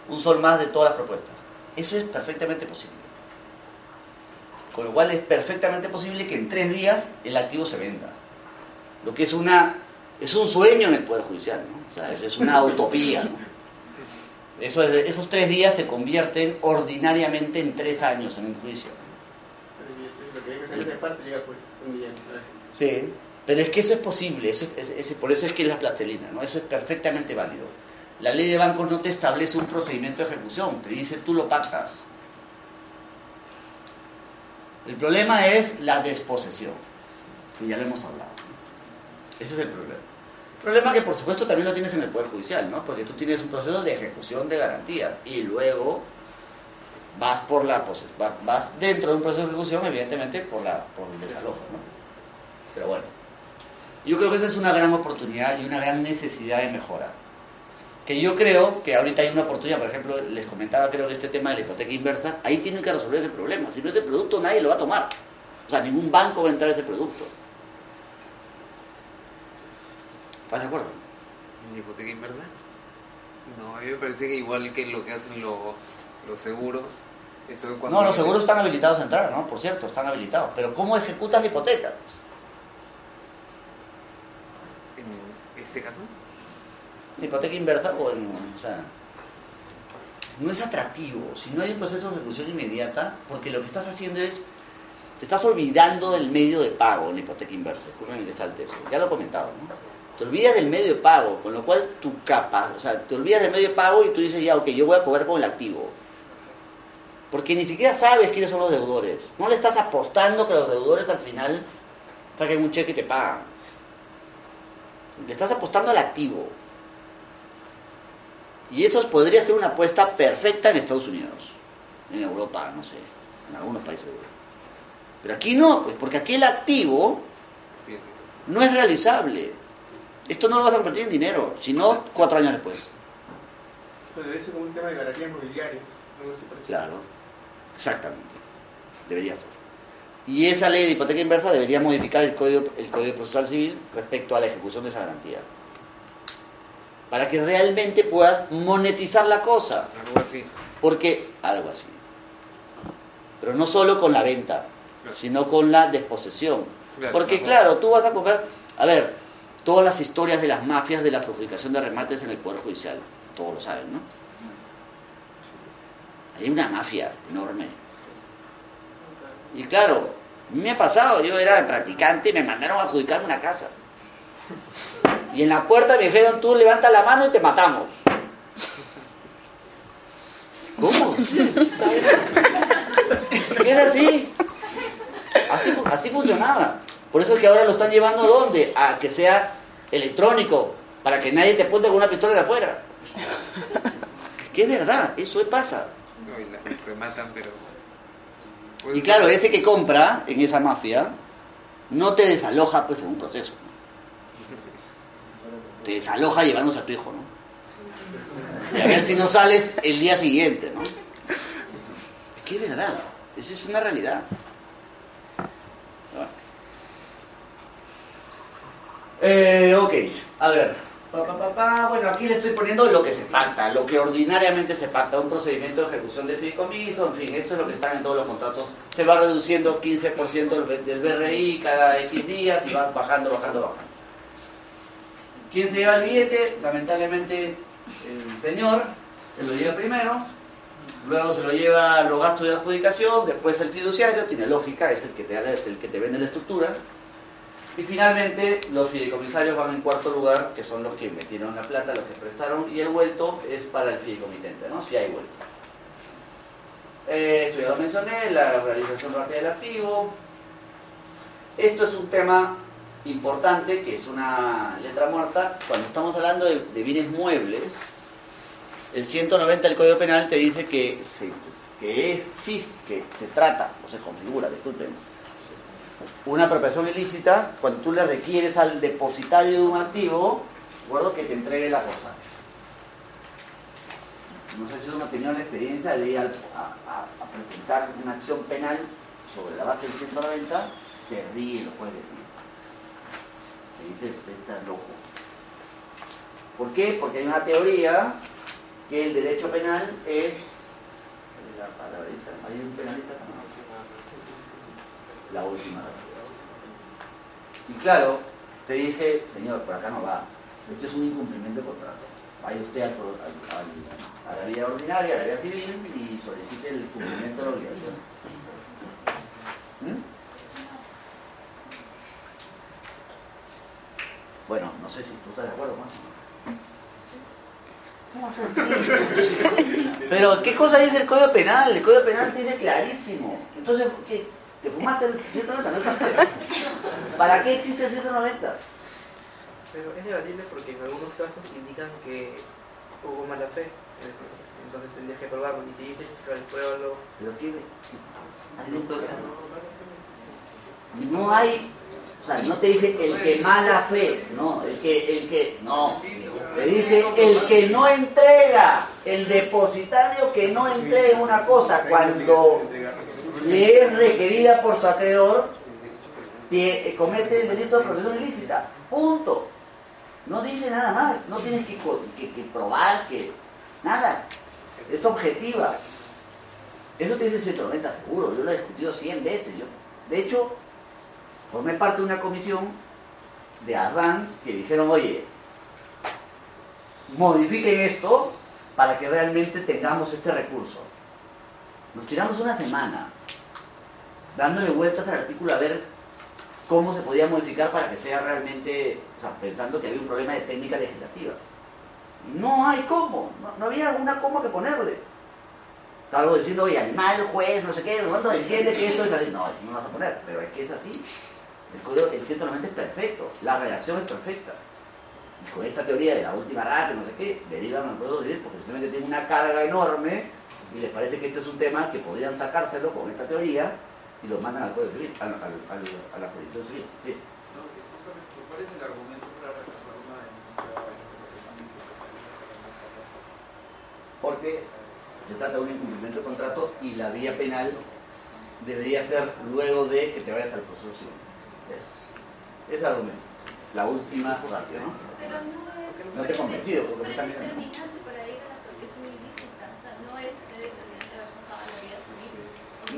un sol más de todas las propuestas. Eso es perfectamente posible. Con lo cual es perfectamente posible que en tres días el activo se venda. Lo que es una Es un sueño en el Poder Judicial, ¿no? O sea, es, una utopía, ¿no? Eso es- esos tres días se convierten ordinariamente en tres años en un juicio. Sí, pero es que eso es posible, eso es- es- por eso es que es la plastelina, ¿no? Eso es perfectamente válido. La ley de bancos no te establece un procedimiento de ejecución, te dice tú lo pactas. El problema es la desposesión, que ya lo hemos hablado. Ese es el problema. Problema que por supuesto también lo tienes en el Poder Judicial, ¿no? Porque tú tienes un proceso de ejecución de garantías y luego vas por la vas dentro de un proceso de ejecución, evidentemente, por la por el desalojo. Pero bueno, yo creo que esa es una gran oportunidad y una gran necesidad de mejora. Que yo creo que ahorita hay una oportunidad, por ejemplo, les comentaba creo que este tema de la hipoteca inversa, ahí tienen que resolver ese problema. Si no ese producto nadie lo va a tomar. O sea, ningún banco va a entrar a ese producto. ¿Estás de acuerdo? ¿En hipoteca inversa? No, a mí me parece que igual que lo que hacen los, los seguros, eso es cuando... No, los seguros están habilitados a entrar, ¿no? Por cierto, están habilitados. Pero ¿cómo ejecutas la hipoteca? En este caso, ¿En hipoteca inversa o en... O sea, no es atractivo. Si no hay un proceso de ejecución inmediata, porque lo que estás haciendo es... Te estás olvidando del medio de pago en la hipoteca inversa. Disculpen que salte eso. Ya lo he comentado, ¿no? Te olvidas del medio de pago, con lo cual tu capa, o sea, te olvidas del medio de pago y tú dices, ya, ok, yo voy a cobrar con el activo. Porque ni siquiera sabes quiénes son los deudores. No le estás apostando que los deudores al final saquen un cheque y te pagan. Le estás apostando al activo. Y eso podría ser una apuesta perfecta en Estados Unidos, en Europa, no sé, en algunos países de Europa. Pero aquí no, pues porque aquí el activo no es realizable. Esto no lo vas a convertir en dinero, sino cuatro años después. Pues debe ser como un tema de garantías mobiliarias. parecido. Claro, exactamente. Debería ser. Y esa ley de hipoteca inversa debería modificar el código, el código procesal civil respecto a la ejecución de esa garantía. Para que realmente puedas monetizar la cosa. algo así. Porque, algo así. Pero no solo con la venta, Claro. sino con la desposesión. Claro, Porque claro, tú vas a comprar, a ver, todas las historias de las mafias de la adjudicación de remates en el Poder Judicial, todos lo saben, ¿no? Hay una mafia enorme. Y claro, me ha pasado, yo era practicante y me mandaron a adjudicarme una casa. Y en la puerta me dijeron, tú levanta la mano y te matamos. ¿Cómo? Era así. Así, así funcionaba. Por eso es que ahora lo están llevando ¿a dónde? A que sea electrónico, para que nadie te apunte con una pistola de afuera. Que es verdad, eso pasa. No, y la rematan, pero... Y claro, ese que compra en esa mafia no te desaloja pues en un proceso. Te desaloja llevándose a tu hijo, ¿no? Y a ver si no sales el día siguiente, ¿no? Es que es verdad, esa es una realidad. Eh, ok, a ver. Pa, pa, pa. Bueno, aquí le estoy poniendo lo que se pacta, lo que ordinariamente se pacta, un procedimiento de ejecución de fideicomiso, en fin, esto es lo que está en todos los contratos. Se va reduciendo 15% del, B- del BRI cada X días y va bajando, bajando, bajando. ¿Quién se lleva el billete? Lamentablemente el señor se lo lleva primero, luego se lo lleva los gastos de adjudicación, después el fiduciario, tiene lógica, es el que te, el que te vende la estructura. Y finalmente los fideicomisarios van en cuarto lugar, que son los que metieron la plata, los que prestaron, y el vuelto es para el fideicomitente, ¿no? Si hay vuelto. Eh, esto ya lo mencioné, la realización rápida del activo. Esto es un tema importante, que es una letra muerta. Cuando estamos hablando de, bienes muebles, el 190 del Código Penal te dice que se, que sí, que se trata, o se configura, disculpen, una apropiación ilícita cuando tú le requieres al depositario de un activo, ¿de acuerdo? que te entregue la cosa. No sé si uno ha tenido la experiencia de ir a, presentar una acción penal sobre la base del 190, se ríe el juez de. Le dice, usted está loco. ¿Por qué? Porque hay una teoría que el derecho penal es... La palabra ¿Hay un penalista? La última. Y claro, te dice, señor, por acá no va. Esto es un incumplimiento de contrato. Vaya usted al al- al- a la vía ordinaria, a la vía civil y solicite el cumplimiento de la obligación. ¿Mm? Bueno, no sé si tú estás de acuerdo, más. Pero, ¿qué cosa dice el Código Penal? El Código Penal dice clarísimo. Entonces, ¿qué? ¿Te fumaste el 190? ¿No estás- ¿Para qué existe el 190? Pero es debatible porque en algunos casos indican que hubo mala fe. Entonces tendrías que probarlo. Y te dices, pruébalo. ¿Pero qué? No hay, o sea, no te dice el que mala fe, no, el que, el que, no, te dice el que no entrega, el depositario que no entrega una cosa cuando le es requerida por su acreedor, que comete el delito de profesión ilícita, punto. No dice nada más, no tienes que, que probar que, nada, es objetiva. Eso te dice 190 seguro, yo lo he discutido 100 veces. Yo, de hecho, formé parte de una comisión de Arran que dijeron, oye, modifiquen esto para que realmente tengamos este recurso. Nos tiramos una semana dándole vueltas al artículo a ver cómo se podía modificar para que sea realmente, o sea, pensando que había un problema de técnica legislativa. No hay cómo, no, no había una cómo que ponerle. Algo diciendo, oye, animal, juez, no sé qué, ¿cuánto entiende que esto es así? No, no lo vas a poner, pero es que es así. El código, el 190 es perfecto, la redacción es perfecta. Y con esta teoría de la última rata, no sé qué, derivan al código civil porque simplemente tiene una carga enorme y les parece que este es un tema que podrían sacárselo con esta teoría y lo mandan al código civil, al- al- al- a la jurisdicción civil. Sí. No, ¿cuál es el argumento para rechazar una denuncia porque se trata de un incumplimiento de contrato y la vía penal debería ser luego de que te vayas al proceso civil. Eso es. La última ratio, ¿no? Pero no es. No te he convencido, porque me están mirando.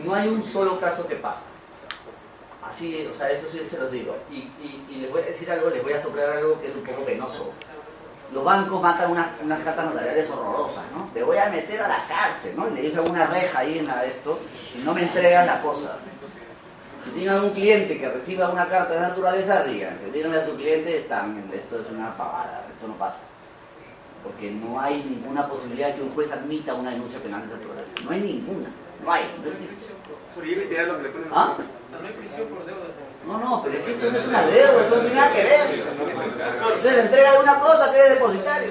no hay un solo caso que pasa. Así, o sea, eso sí se los digo. Y, y- y les voy a decir algo, les voy a soplar algo que es un poco penoso. Los bancos matan unas, unas cartas notariales horrorosas, ¿no? Te voy a meter a la cárcel, ¿no? Y le dicen una reja ahí en esto, si no me entregan la cosa. Si tienen un cliente que reciba una carta de naturaleza, ríganse. Díganle a su cliente, están, esto es una pavada, esto no pasa. Porque no hay ninguna posibilidad que un juez admita una denuncia penal de naturaleza. No hay ninguna. No hay, no existe. ¿Ah? No hay prisión por deuda. No, no, pero es que esto no es una deuda, esto no tiene nada que ver. Usted le entrega de una cosa que es depositario.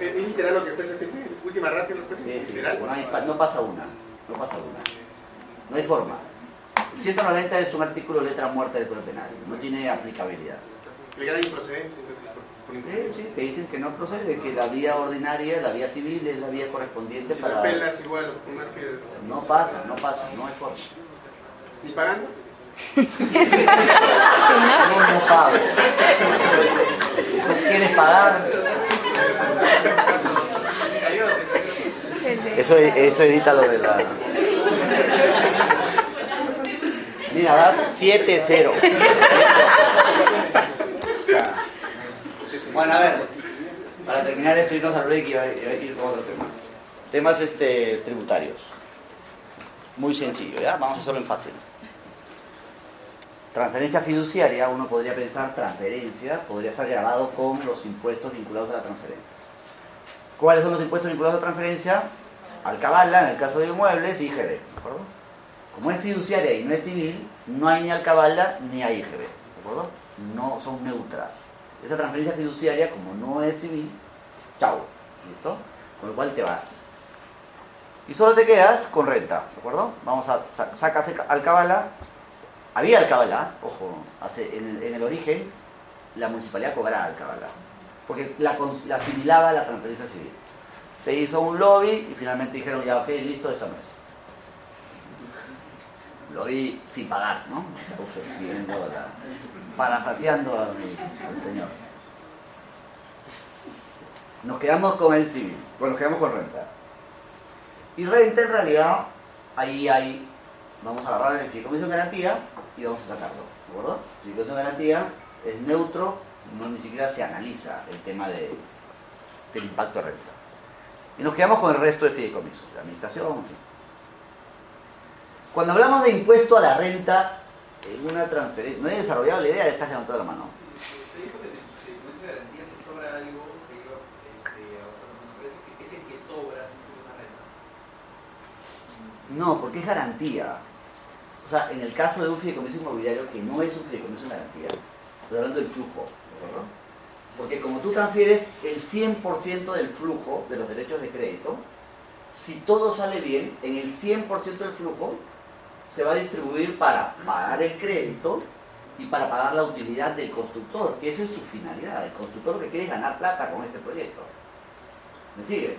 Es literal lo que es última ratio, lo que es Sí, sí, literal. no, hay pa- no pasa una, no pasa una. No hay forma. El 190 es un artículo letra muerta del Código Penal, no tiene aplicabilidad. Legal hay improcedente, entonces, Sí, sí, te dicen que no procede, que la vía ordinaria, la vía civil es la vía correspondiente Si para... pelas igual, que... No pasa, no pasa, no hay forma. ¿Ni pagando? No, no pago. ¿Tú quieres pagar? Eso, eso edita lo de la... Mira, da 7-0. Bueno, a ver, para terminar esto, irnos al break y a ir con otro tema. Temas este, tributarios. Muy sencillo, ¿ya? Vamos a hacerlo en fácil. Transferencia fiduciaria, uno podría pensar transferencia, podría estar grabado con los impuestos vinculados a la transferencia. ¿Cuáles son los impuestos vinculados a la transferencia? Alcabala, en el caso de inmuebles, y IGB. ¿de acuerdo? Como es fiduciaria y no es civil, no hay ni alcabala ni hay IGB. ¿De acuerdo? No son neutras. Esa transferencia fiduciaria, como no es civil, chao. ¿Listo? Con lo cual te vas. Y solo te quedas con renta. ¿De acuerdo? Vamos a sa- sacas alcabala. Había alcabala, ojo, hace, en, el, en el origen la municipalidad cobraba alcabala. Porque la, la asimilaba la transferencia civil. Se hizo un lobby y finalmente dijeron, ya, ok, listo, esto no es. Lobby sin pagar, ¿no? La- parafraseando al, señor. Nos quedamos con el civil, bueno, nos quedamos con renta. Y renta en realidad, ahí hay, vamos a agarrar el fideicomiso de garantía y vamos a sacarlo, ¿de acuerdo? El fideicomiso de garantía es neutro no ni siquiera se analiza el tema de, del impacto de renta. Y nos quedamos con el resto de fideicomisos, de administración. en fin. Cuando hablamos de impuesto a la renta en una transferencia, no he desarrollado la idea de estar levantando la mano. Usted dijo que en el de garantía si sobra algo, se iba a otra persona. Parece que es el que sobra, no es una renta. No, porque es garantía. O sea, en el caso de un fideicomiso inmobiliario que no es un fideicomiso de garantía, estoy hablando del flujo. Porque como tú transfieres el 100% del flujo de los derechos de crédito, si todo sale bien, en el 100% del flujo se va a distribuir para pagar el crédito y para pagar la utilidad del constructor, que esa es su finalidad. El constructor que quiere ganar plata con este proyecto. ¿Me sigues?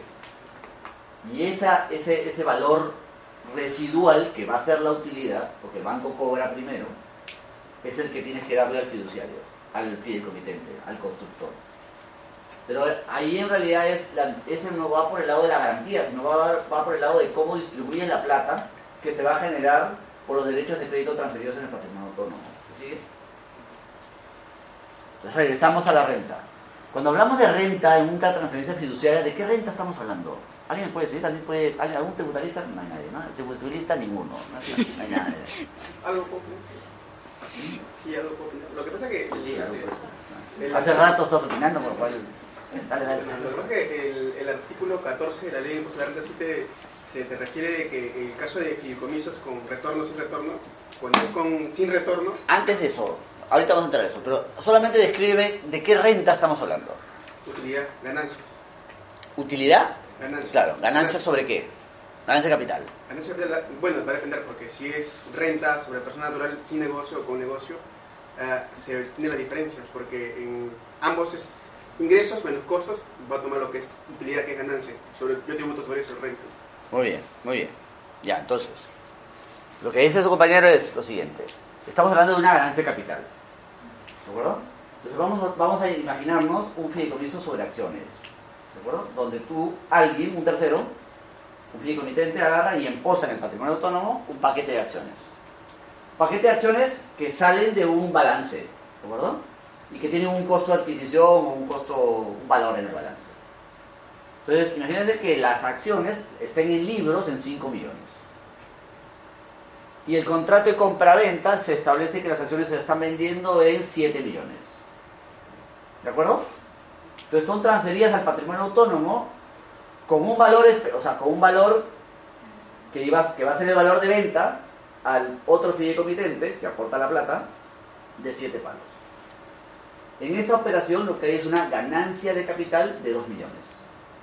Y esa, ese, ese valor residual que va a ser la utilidad, porque el banco cobra primero, es el que tienes que darle al fiduciario, al fideicomitente, al constructor. Pero ahí en realidad es ese no va por el lado de la garantía, sino va, va por el lado de cómo distribuyen la plata que se va a generar por los derechos de crédito transferidos en el patrimonio autónomo. ¿Se sigue? Entonces regresamos a la renta. Cuando hablamos de renta en una transferencia fiduciaria, ¿de qué renta estamos hablando? ¿Alguien me puede decir? ¿Alguien puede, ¿Algún tributarista? No hay nadie, ¿no? Tributarista ninguno. No hay, no hay nadie. [LAUGHS] Algo. Sí, algo poco. Lo que pasa es que. Sí, algo el- Hace rato estás opinando, por lo cual... Dale, [LAUGHS] dale. Lo que pasa es que el, el artículo 14 de la ley de impuesto a la renta sí te, se te requiere de que en el caso de fideicomisos con retorno sin retorno, cuando es con sin retorno, Antes de eso, ahorita vamos a entrar a eso, pero solamente describe de qué renta estamos hablando. utilidad, ganancias. ¿Utilidad? Ganancias. Claro, ¿ganancias sobre qué? Ganancia de capital. Ganancia la- bueno, va a depender porque si es renta sobre persona natural sin negocio o con negocio, ah, se tiene las diferencias porque en ambos es ingresos menos costos, va a tomar lo que es utilidad que es ganancia. Sobre, yo tributo sobre eso, renta. Muy bien, muy bien. Ya, entonces, lo que dice su compañero es lo siguiente. Estamos hablando de una ganancia capital. ¿De acuerdo? Entonces vamos a, vamos a imaginarnos un fideicomiso sobre acciones. ¿De acuerdo? Donde tú, alguien, un tercero, un fideicomitente agarra y emposa en el patrimonio autónomo un paquete de acciones. Paquete de acciones que salen de un balance. ¿De acuerdo? Y que tienen un costo de adquisición o un costo, un valor en el balance. Entonces, imagínense que las acciones estén en libros en 5 millones. Y el contrato de compraventa se establece que las acciones se están vendiendo en 7 millones. ¿De acuerdo? Entonces son transferidas al patrimonio autónomo con un valor, o sea, con un valor que, iba, que va a ser el valor de venta al otro fideicomitente que aporta la plata de 7 palos. En esta operación lo que hay es una ganancia de capital de 2 millones.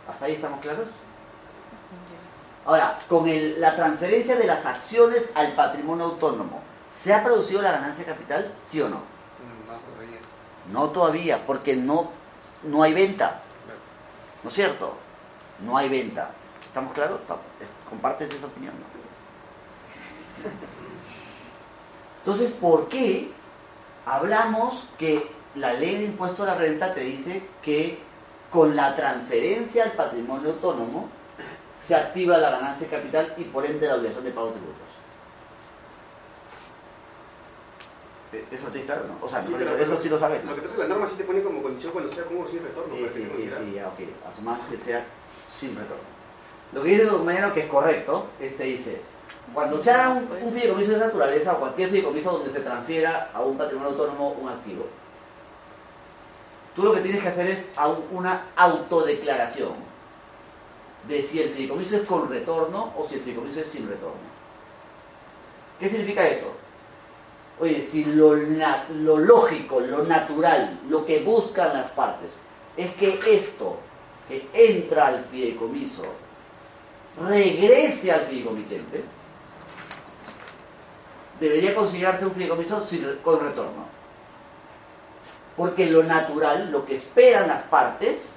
¿Hasta ahí estamos claros? Ahora, con el- la transferencia de las acciones al patrimonio autónomo, ¿se ha producido la ganancia capital? ¿Sí o no? No, todavía. No todavía, porque no, no hay venta. ¿No es cierto? No hay venta. ¿Estamos claros? ¿Compartes esa opinión? no? Entonces, ¿por qué hablamos que la ley de impuesto a la renta te dice que con la transferencia al patrimonio autónomo se activa la ganancia de capital y por ende la obligación de pago de tributos? ¿E- ¿Eso te claro? no? O sea, Sí, no, pero- eso sí lo sabes. ¿no? Lo que pasa es que la norma sí te pone como condición cuando sea con o sin retorno. Sí, sí, sí, ya, ok. Asumamos que sea sin retorno. Lo que dice el compañero que es correcto, este dice, cuando se haga un, un fideicomiso de naturaleza o cualquier fideicomiso donde se transfiera a un patrimonio autónomo un activo, tú lo que tienes que hacer es una autodeclaración de si el fideicomiso es con retorno o si el fideicomiso es sin retorno. ¿Qué significa eso? Oye, si lo, lógico, lo natural, lo que buscan las partes es que esto que entra al fideicomiso regrese al fideicomitente, debería considerarse un fideicomiso con retorno. Porque lo natural, lo que esperan las partes,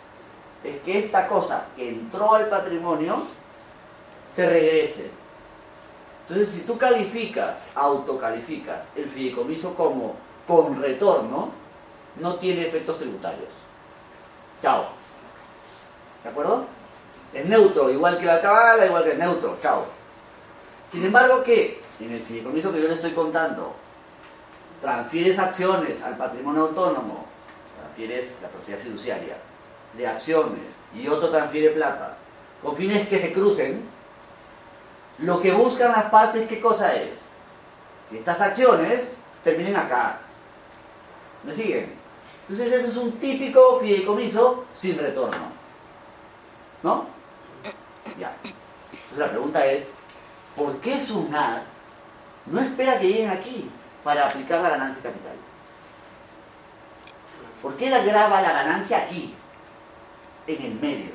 es que esta cosa que entró al patrimonio se regrese. Entonces, si tú calificas, autocalificas el fideicomiso como con retorno, no tiene efectos tributarios. Chao. ¿De acuerdo? Es neutro, igual que la cabala, igual que el neutro. Chao. Sin embargo, que en el fideicomiso que yo le estoy contando, transfieres acciones al patrimonio autónomo transfieres la propiedad fiduciaria de acciones y otro transfiere plata, con fines que se crucen, lo que buscan las partes, ¿qué cosa es? Que estas acciones terminen acá. ¿Me siguen? Entonces ese es un típico fideicomiso sin retorno. ¿No? Ya. Entonces la pregunta es, ¿por qué SUNAT no espera que lleguen aquí para aplicar la ganancia capital? ¿Por qué la graba la ganancia aquí, en el medio,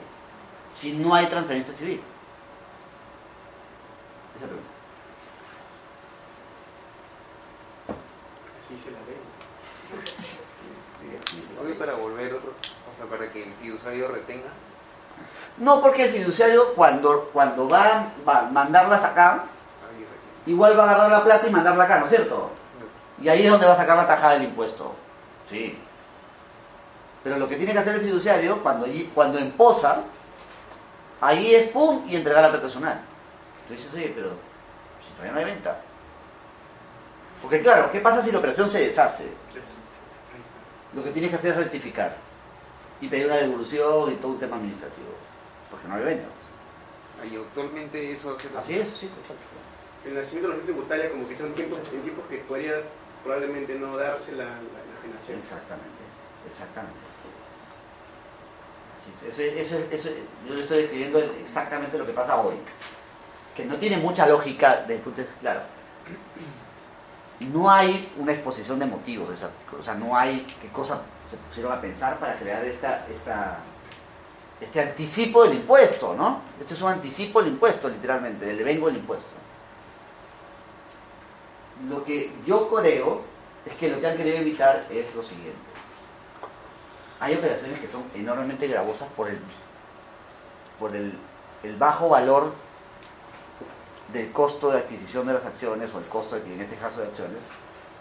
si no hay transferencia civil? Esa pregunta. Así se la ve. [LAUGHS] Oye, para volver otro, o sea, para que el fiduciario retenga. No, porque el fiduciario cuando, cuando va, va a mandarlas acá, retiene. igual va a agarrar la plata y mandarla acá, ¿no es cierto? Y ahí es donde va a sacar la tajada del impuesto. Sí. Pero lo que tiene que hacer el fiduciario, cuando, allí- cuando emposa, ahí es pum y entregar la personal. Tú dices, oye, pero si todavía no hay venta. Porque claro, ¿qué pasa si la operación se deshace? Lo que tienes que hacer es rectificar y pedir una devolución y todo un tema administrativo. Porque no hay venta. Ahí actualmente eso hace la Así es, sí. El nacimiento de la ley tributaria como que son tiempos, en tiempos que podría probablemente no darse la, la, generación. Exactamente, exactamente. Eso, eso- yo le estoy describiendo exactamente lo que pasa hoy. Que no tiene mucha lógica de claro. No hay una exposición de motivos de ese artículo. O sea, no hay qué cosas se pusieron a pensar para crear esta, esta, este anticipo del impuesto, ¿no? Esto es un anticipo del impuesto, literalmente, del devengo del impuesto. Lo que yo creo es que lo que han querido evitar es lo siguiente. Hay operaciones que son enormemente gravosas por el, por el, bajo valor del costo de adquisición de las acciones o el costo de, en este caso de acciones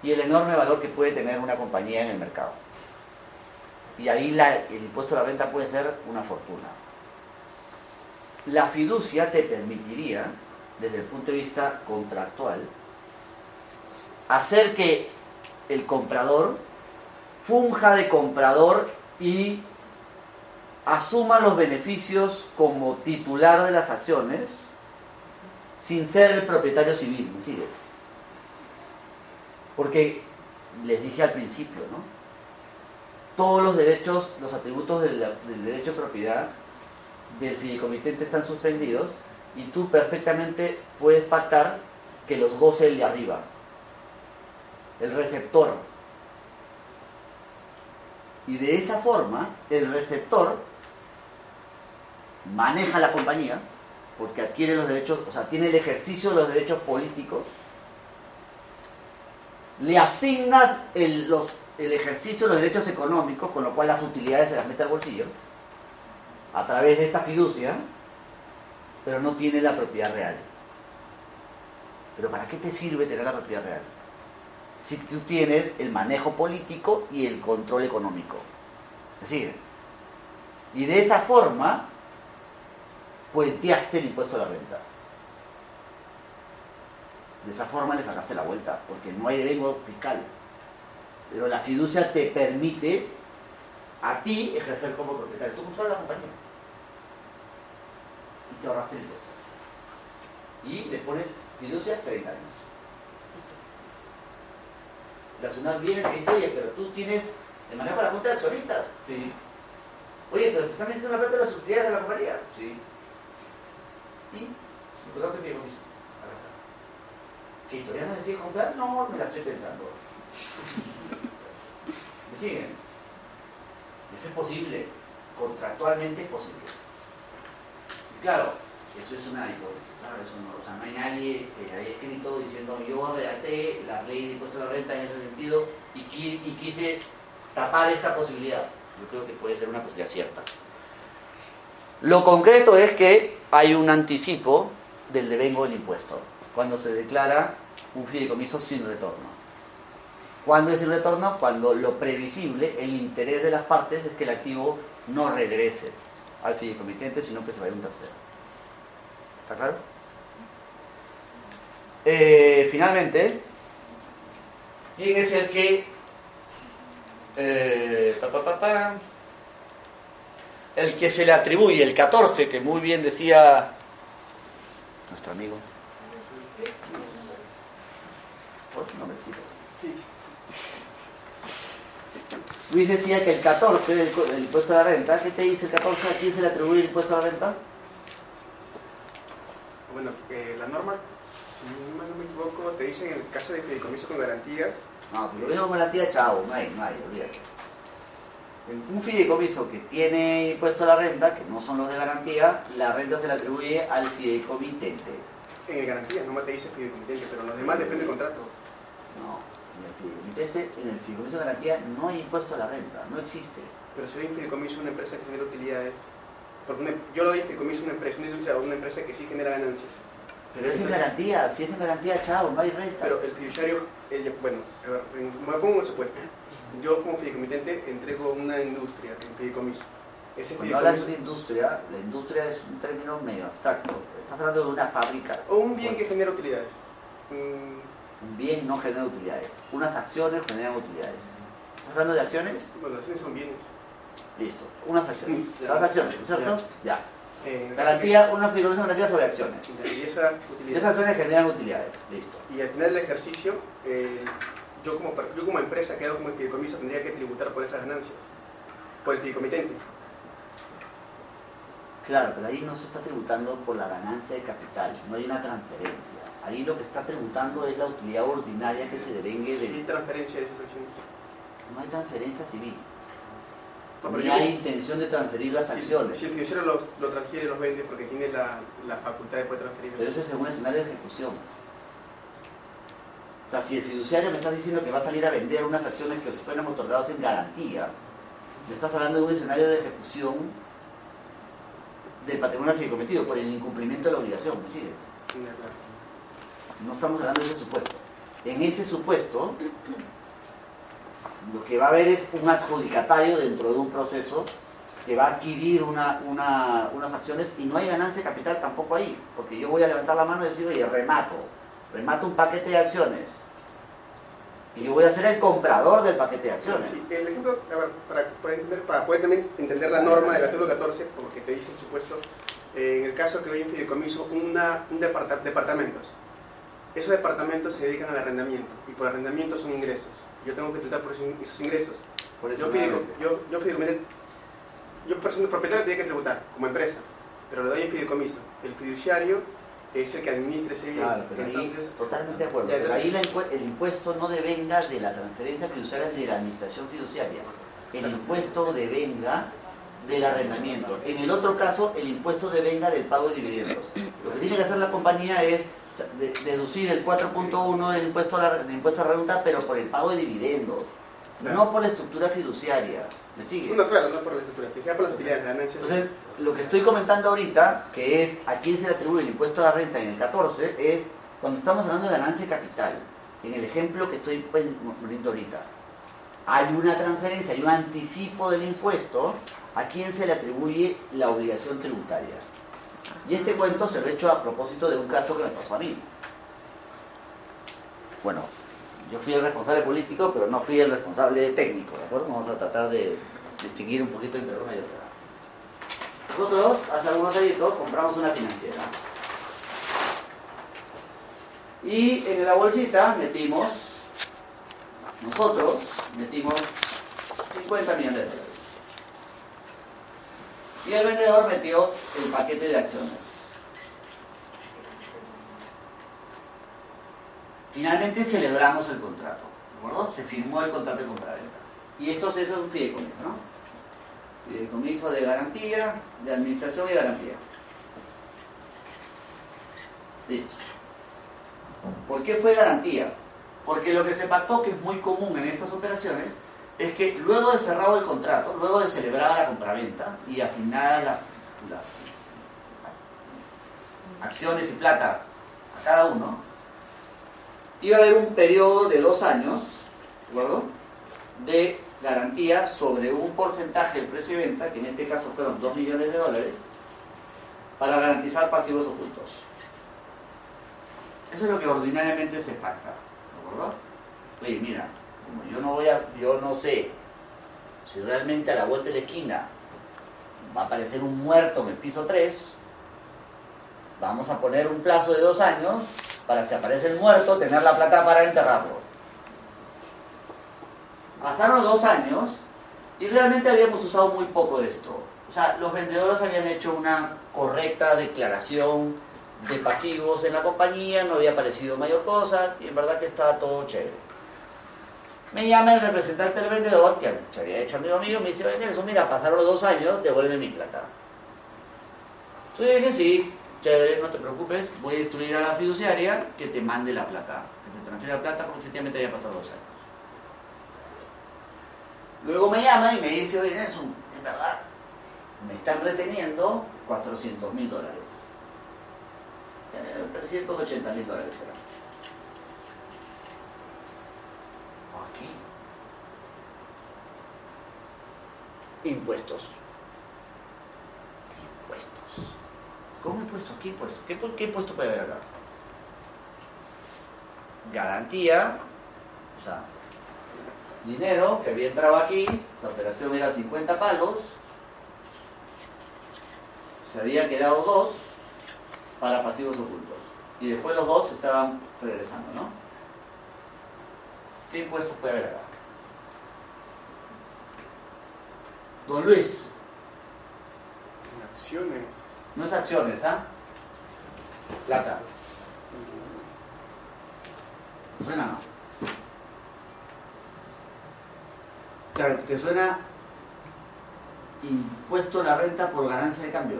y el enorme valor que puede tener una compañía en el mercado. Y ahí la- el impuesto a la renta puede ser una fortuna. La fiducia te permitiría, desde el punto de vista contractual, hacer que el comprador funja de comprador y asuma los beneficios como titular de las acciones sin ser el propietario civil, ¿me sigues? Porque les dije al principio, ¿no? Todos los derechos, los atributos del, derecho de propiedad del fideicomitente están suspendidos y tú perfectamente puedes pactar que los goce el de arriba, el receptor. Y de esa forma, el receptor maneja la compañía, porque adquiere los derechos, o sea, tiene el ejercicio de los derechos políticos, le asignas el, los- el ejercicio de los derechos económicos, con lo cual las utilidades se las mete al bolsillo, a través de esta fiducia, pero no tiene la propiedad real. Pero ¿para qué te sirve tener la propiedad real? Si tú tienes el manejo político y el control económico. ¿Me? Y de esa forma, puenteaste el impuesto a la renta. De esa forma le sacaste la vuelta, porque no hay devengo fiscal. Pero la fiducia te permite a ti ejercer como propietario. Tú controlas la compañía. Y te ahorraste el impuesto. Y le pones fiducia 30 años. La SUNAT viene y te dice, oye, pero tú tienes el manejo de la junta de accionistas. Sí. Oye, pero te están metiendo la plata de las utilidades de la compañía. Sí. ¿Y? ¿Me contrato que compromiso? Acá está. ¿Que todavía no decides comprar? No, me la estoy pensando. [LAUGHS] ¿Me siguen? Eso es posible. Contractualmente es posible. Y claro, eso es una hipótesis. Claro, eso no, o sea, no hay nadie que haya escrito diciendo yo redacté la ley de impuesto a la renta en ese sentido y, qui- y quise tapar esta posibilidad. Yo creo que puede ser una posibilidad cierta. Lo concreto es que hay un anticipo del devengo del impuesto cuando se declara un fideicomiso sin retorno. ¿Cuándo es sin retorno? Cuando lo previsible, el interés de las partes es que el activo no regrese al fideicomitente, sino que se vaya a un tercero. ¿Está claro? Eh, finalmente, ¿quién es el que Eh, pa. El que se le atribuye, el 14, que muy bien decía nuestro amigo. Luis decía que el 14 del, co- del impuesto a la renta, ¿qué te dice el 14? ¿A quién se le atribuye el impuesto a la renta? Bueno, eh, la norma, si no me- equivoco, te dice en el caso de fideicomiso con garantías, No, como la tía chavo, no hay, no hay, olvídate. En Un fideicomiso que tiene impuesto a la renta, que no son los de garantía, la renta se le atribuye al fideicomitente. en el garantía, no te dice fideicomitente, pero los demás depende del contrato. No, en el fideicomitente, en el fideicomiso de garantía no hay impuesto a la renta, no existe. Pero si hay un fideicomiso una empresa que genera utilidades, porque una- yo lo doy a una empresa, una industria o una empresa que sí genera ganancias. Pero es Entonces, garantía, si es en garantía, chao, no hay renta. Pero el fiduciario, bueno, me pongo un supuesto. Yo como fideicomitente entrego una industria en fideicomiso. Ese Cuando hablas de industria, la industria es un término medio abstracto. Estás hablando de una fábrica. o un bien que genera utilidades. Mm, Un bien no genera utilidades. Unas acciones generan utilidades. ¿Estás hablando de acciones? bueno, acciones son bienes. Listo. Unas acciones. Las acciones, ¿cierto? Ya. Eh, Garantía, una de garantía sobre acciones. Y esa utilidad. esas acciones generan utilidades. Listo. Y al final del ejercicio, eh, yo, como, yo como empresa que hago como fideicomiso tendría que tributar por esas ganancias, por el fideicomitente. Claro, pero ahí no se está tributando por la ganancia de capital, no hay una transferencia. Ahí lo que está tributando es la utilidad ordinaria que se devengue Sí, de... transferencia de esas acciones. No hay transferencia civil. Pero Ni hay intención de transferir las Si, acciones. si el fiduciario lo, lo transfiere y los vende porque tiene la, la facultad de poder transferir. Pero eso es en un escenario de ejecución. O sea, si el fiduciario me está diciendo que va a salir a vender unas acciones que fueron otorgadas en garantía, me estás hablando de un escenario de ejecución del patrimonio fideikomitido por el incumplimiento de la obligación, ¿me sigues? No estamos hablando de ese supuesto. En ese supuesto, lo que va a haber es un adjudicatario dentro de un proceso que va a adquirir una- una- unas acciones y no hay ganancia de capital tampoco ahí, porque yo voy a levantar la mano y decir, oye, remato, remato un paquete de acciones. Y yo voy a ser el comprador del paquete de acciones. El ejemplo, a ver, para, para entender, para poder también entender la norma del artículo 14, porque te dice el supuesto, eh, en el caso que hoy en fideicomiso una, un departa- departamentos. Esos departamentos se dedican al arrendamiento y por arrendamiento son ingresos. Yo tengo que tributar por esos, esos ingresos. Por eso yo, renta. yo, yo yo persona propietaria tiene que tributar como empresa, pero le doy en fideicomiso. El fiduciario es el que administra ese bien. Claro, pero ahí Entonces, totalmente de acuerdo. Pero entonces- ahí la el impuesto no devenga de la transferencia fiduciaria de la administración fiduciaria. El impuesto devenga del arrendamiento. En el otro caso, el impuesto devenga del pago de dividendos. Lo que tiene que hacer la compañía es de- deducir el 4.1 del impuesto a la, del impuesto a la renta, pero por el pago de dividendos, no por la estructura fiduciaria. ¿Me sigue? no, claro, no por la estructura, sea por las utilidades, ganancias. Entonces, lo que estoy comentando ahorita, que es a quién se le atribuye el impuesto a la renta en el 14, es cuando estamos hablando de ganancia de capital. En el ejemplo que estoy pues, poniendo ahorita, hay una transferencia, hay un anticipo del impuesto a quién se le atribuye la obligación tributaria. Y este cuento se lo he hecho a propósito de un caso que me pasó a mí. Bueno, yo fui el responsable político, pero no fui el responsable técnico, ¿de acuerdo? Vamos a tratar de distinguir un poquito entre una y otra. Nosotros, hace algunos años, compramos una financiera. Y en la bolsita metimos, nosotros metimos 50 millones de dólares. Y el vendedor metió el paquete de acciones. Finalmente celebramos el contrato, ¿de acuerdo? Se firmó el contrato de compraventa. Y esto es un fideicomiso, ¿no? Fideicomiso de garantía, de administración y garantía. Listo. ¿Por qué fue garantía? Porque lo que se pactó, que es muy común en estas operaciones, es que luego de cerrado el contrato, luego de celebrada la compraventa y asignada la, la- acciones y plata a cada uno, iba a haber un periodo de dos años, ¿de acuerdo? De garantía sobre un porcentaje del precio de venta, que en este caso fueron 2 millones de dólares, para garantizar pasivos ocultos. Eso es lo que ordinariamente se pacta, ¿de acuerdo? Oye, mira, como yo no voy a, yo no sé si realmente a la vuelta de la esquina va a aparecer un muerto en el piso 3, vamos a poner un plazo de dos años para si aparece el muerto tener la plata para enterrarlo. Pasaron dos años y realmente habíamos usado muy poco de esto. O sea, los vendedores habían hecho una correcta declaración de pasivos en la compañía, no había aparecido mayor cosa y en verdad que estaba todo chévere. Me llama el representante del vendedor, que se había hecho amigo mío, me dice, oye, eso mira, pasaron los dos años, devuelve mi plata. Entonces dije, sí, chévere, no te preocupes, voy a instruir a la fiduciaria que te mande la plata, que te transfiera la plata porque efectivamente había pasado dos años. Luego me llama y me dice, oye, Nelson, en verdad, me están reteniendo 400 mil dólares. Eh, 380 mil dólares. Impuestos. Impuestos. ¿Cómo impuestos? ¿Qué impuestos? ¿Qué, qué impuesto puede haber acá? Garantía, o sea, dinero que había entrado aquí, la operación era 50 palos, se había quedado dos para pasivos ocultos. Y después los dos estaban regresando, ¿no? ¿Qué impuestos puede haber acá? Don Luis, Acciones. no es acciones, ¿ah? Plata. ¿Suena no? Claro, te suena impuesto a la renta por ganancia de cambio.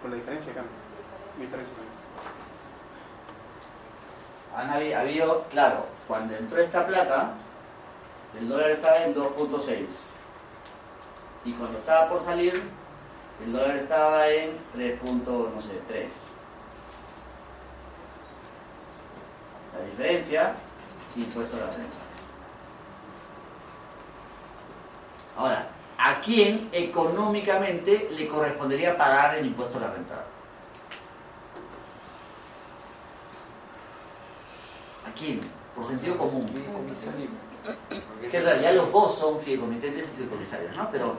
Por la diferencia de cambio. Diferencia de cambio. Han habi- habido, claro, cuando entró esta plata, el dólar estaba en 2.6. Y cuando estaba por salir, el dólar estaba en 3. no sé, 3. La diferencia, impuesto a la renta. Ahora, ¿a quién económicamente le correspondería pagar el impuesto a la renta? ¿A quién? Por sentido común. Que en realidad los dos son fideicomitentes y fideicomisarios, ¿no? Pero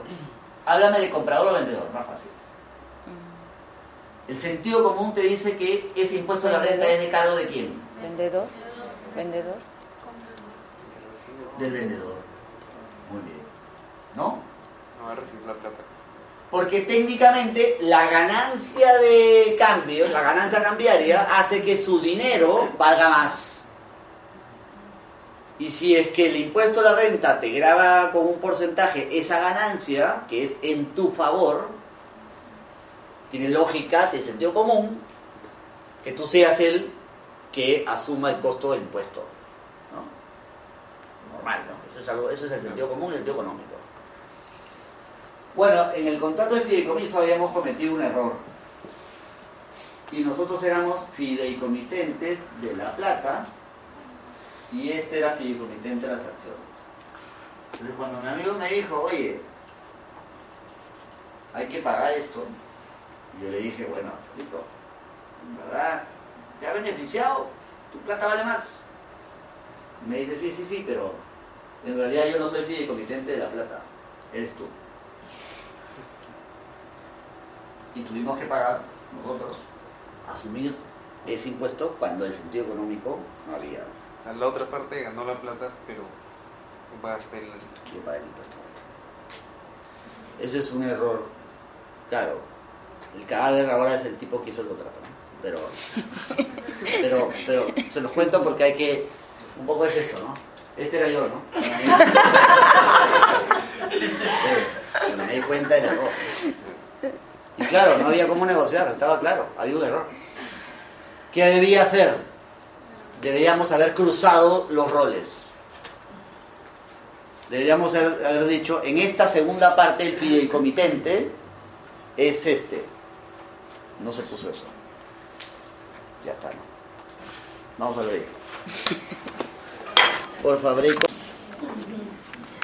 háblame de comprador o vendedor, más fácil. El sentido común te dice que ese impuesto a la renta es de cargo de quién? Vendedor. Vendedor. Del vendedor. Muy bien. ¿No? No va a recibir la plata. Porque técnicamente la ganancia de cambio, la ganancia cambiaria, hace que su dinero valga más. Y si es que el impuesto a la renta te graba con un porcentaje esa ganancia, que es en tu favor, tiene lógica, de sentido común, que tú seas el que asuma el costo del impuesto. ¿no? Normal, ¿no? Eso es, algo, eso es el sentido común y el sentido económico. Bueno, en el contrato de fideicomiso habíamos cometido un error. Y nosotros éramos fideicomitentes de la plata y este era fideicomitente de las acciones. Entonces cuando mi amigo me dijo, oye, hay que pagar esto, yo le dije, bueno, listo, en verdad, ¿te ha beneficiado? ¿Tu plata vale más? Y me dice, sí, sí, sí, pero en realidad yo no soy fideicomitente de la plata, eres tú. Y tuvimos que pagar nosotros, asumir ese impuesto cuando el sentido económico no había. La otra parte ganó la plata, pero a estar el... que pagar el impuesto. Ese es un error. Claro, el cadáver ahora es el tipo que hizo el contrato, ¿no? Pero, pero, pero se los cuento porque hay que. Un poco es esto, ¿no? Este era yo, ¿no? Me di cuenta del error. Y claro, no había cómo negociar, estaba claro, había un error. ¿Qué debía hacer? Deberíamos haber cruzado los roles. Deberíamos haber, dicho, en esta segunda parte el fideicomitente es este. No se puso eso. Ya está, ¿no? Vamos a ver. Por favor.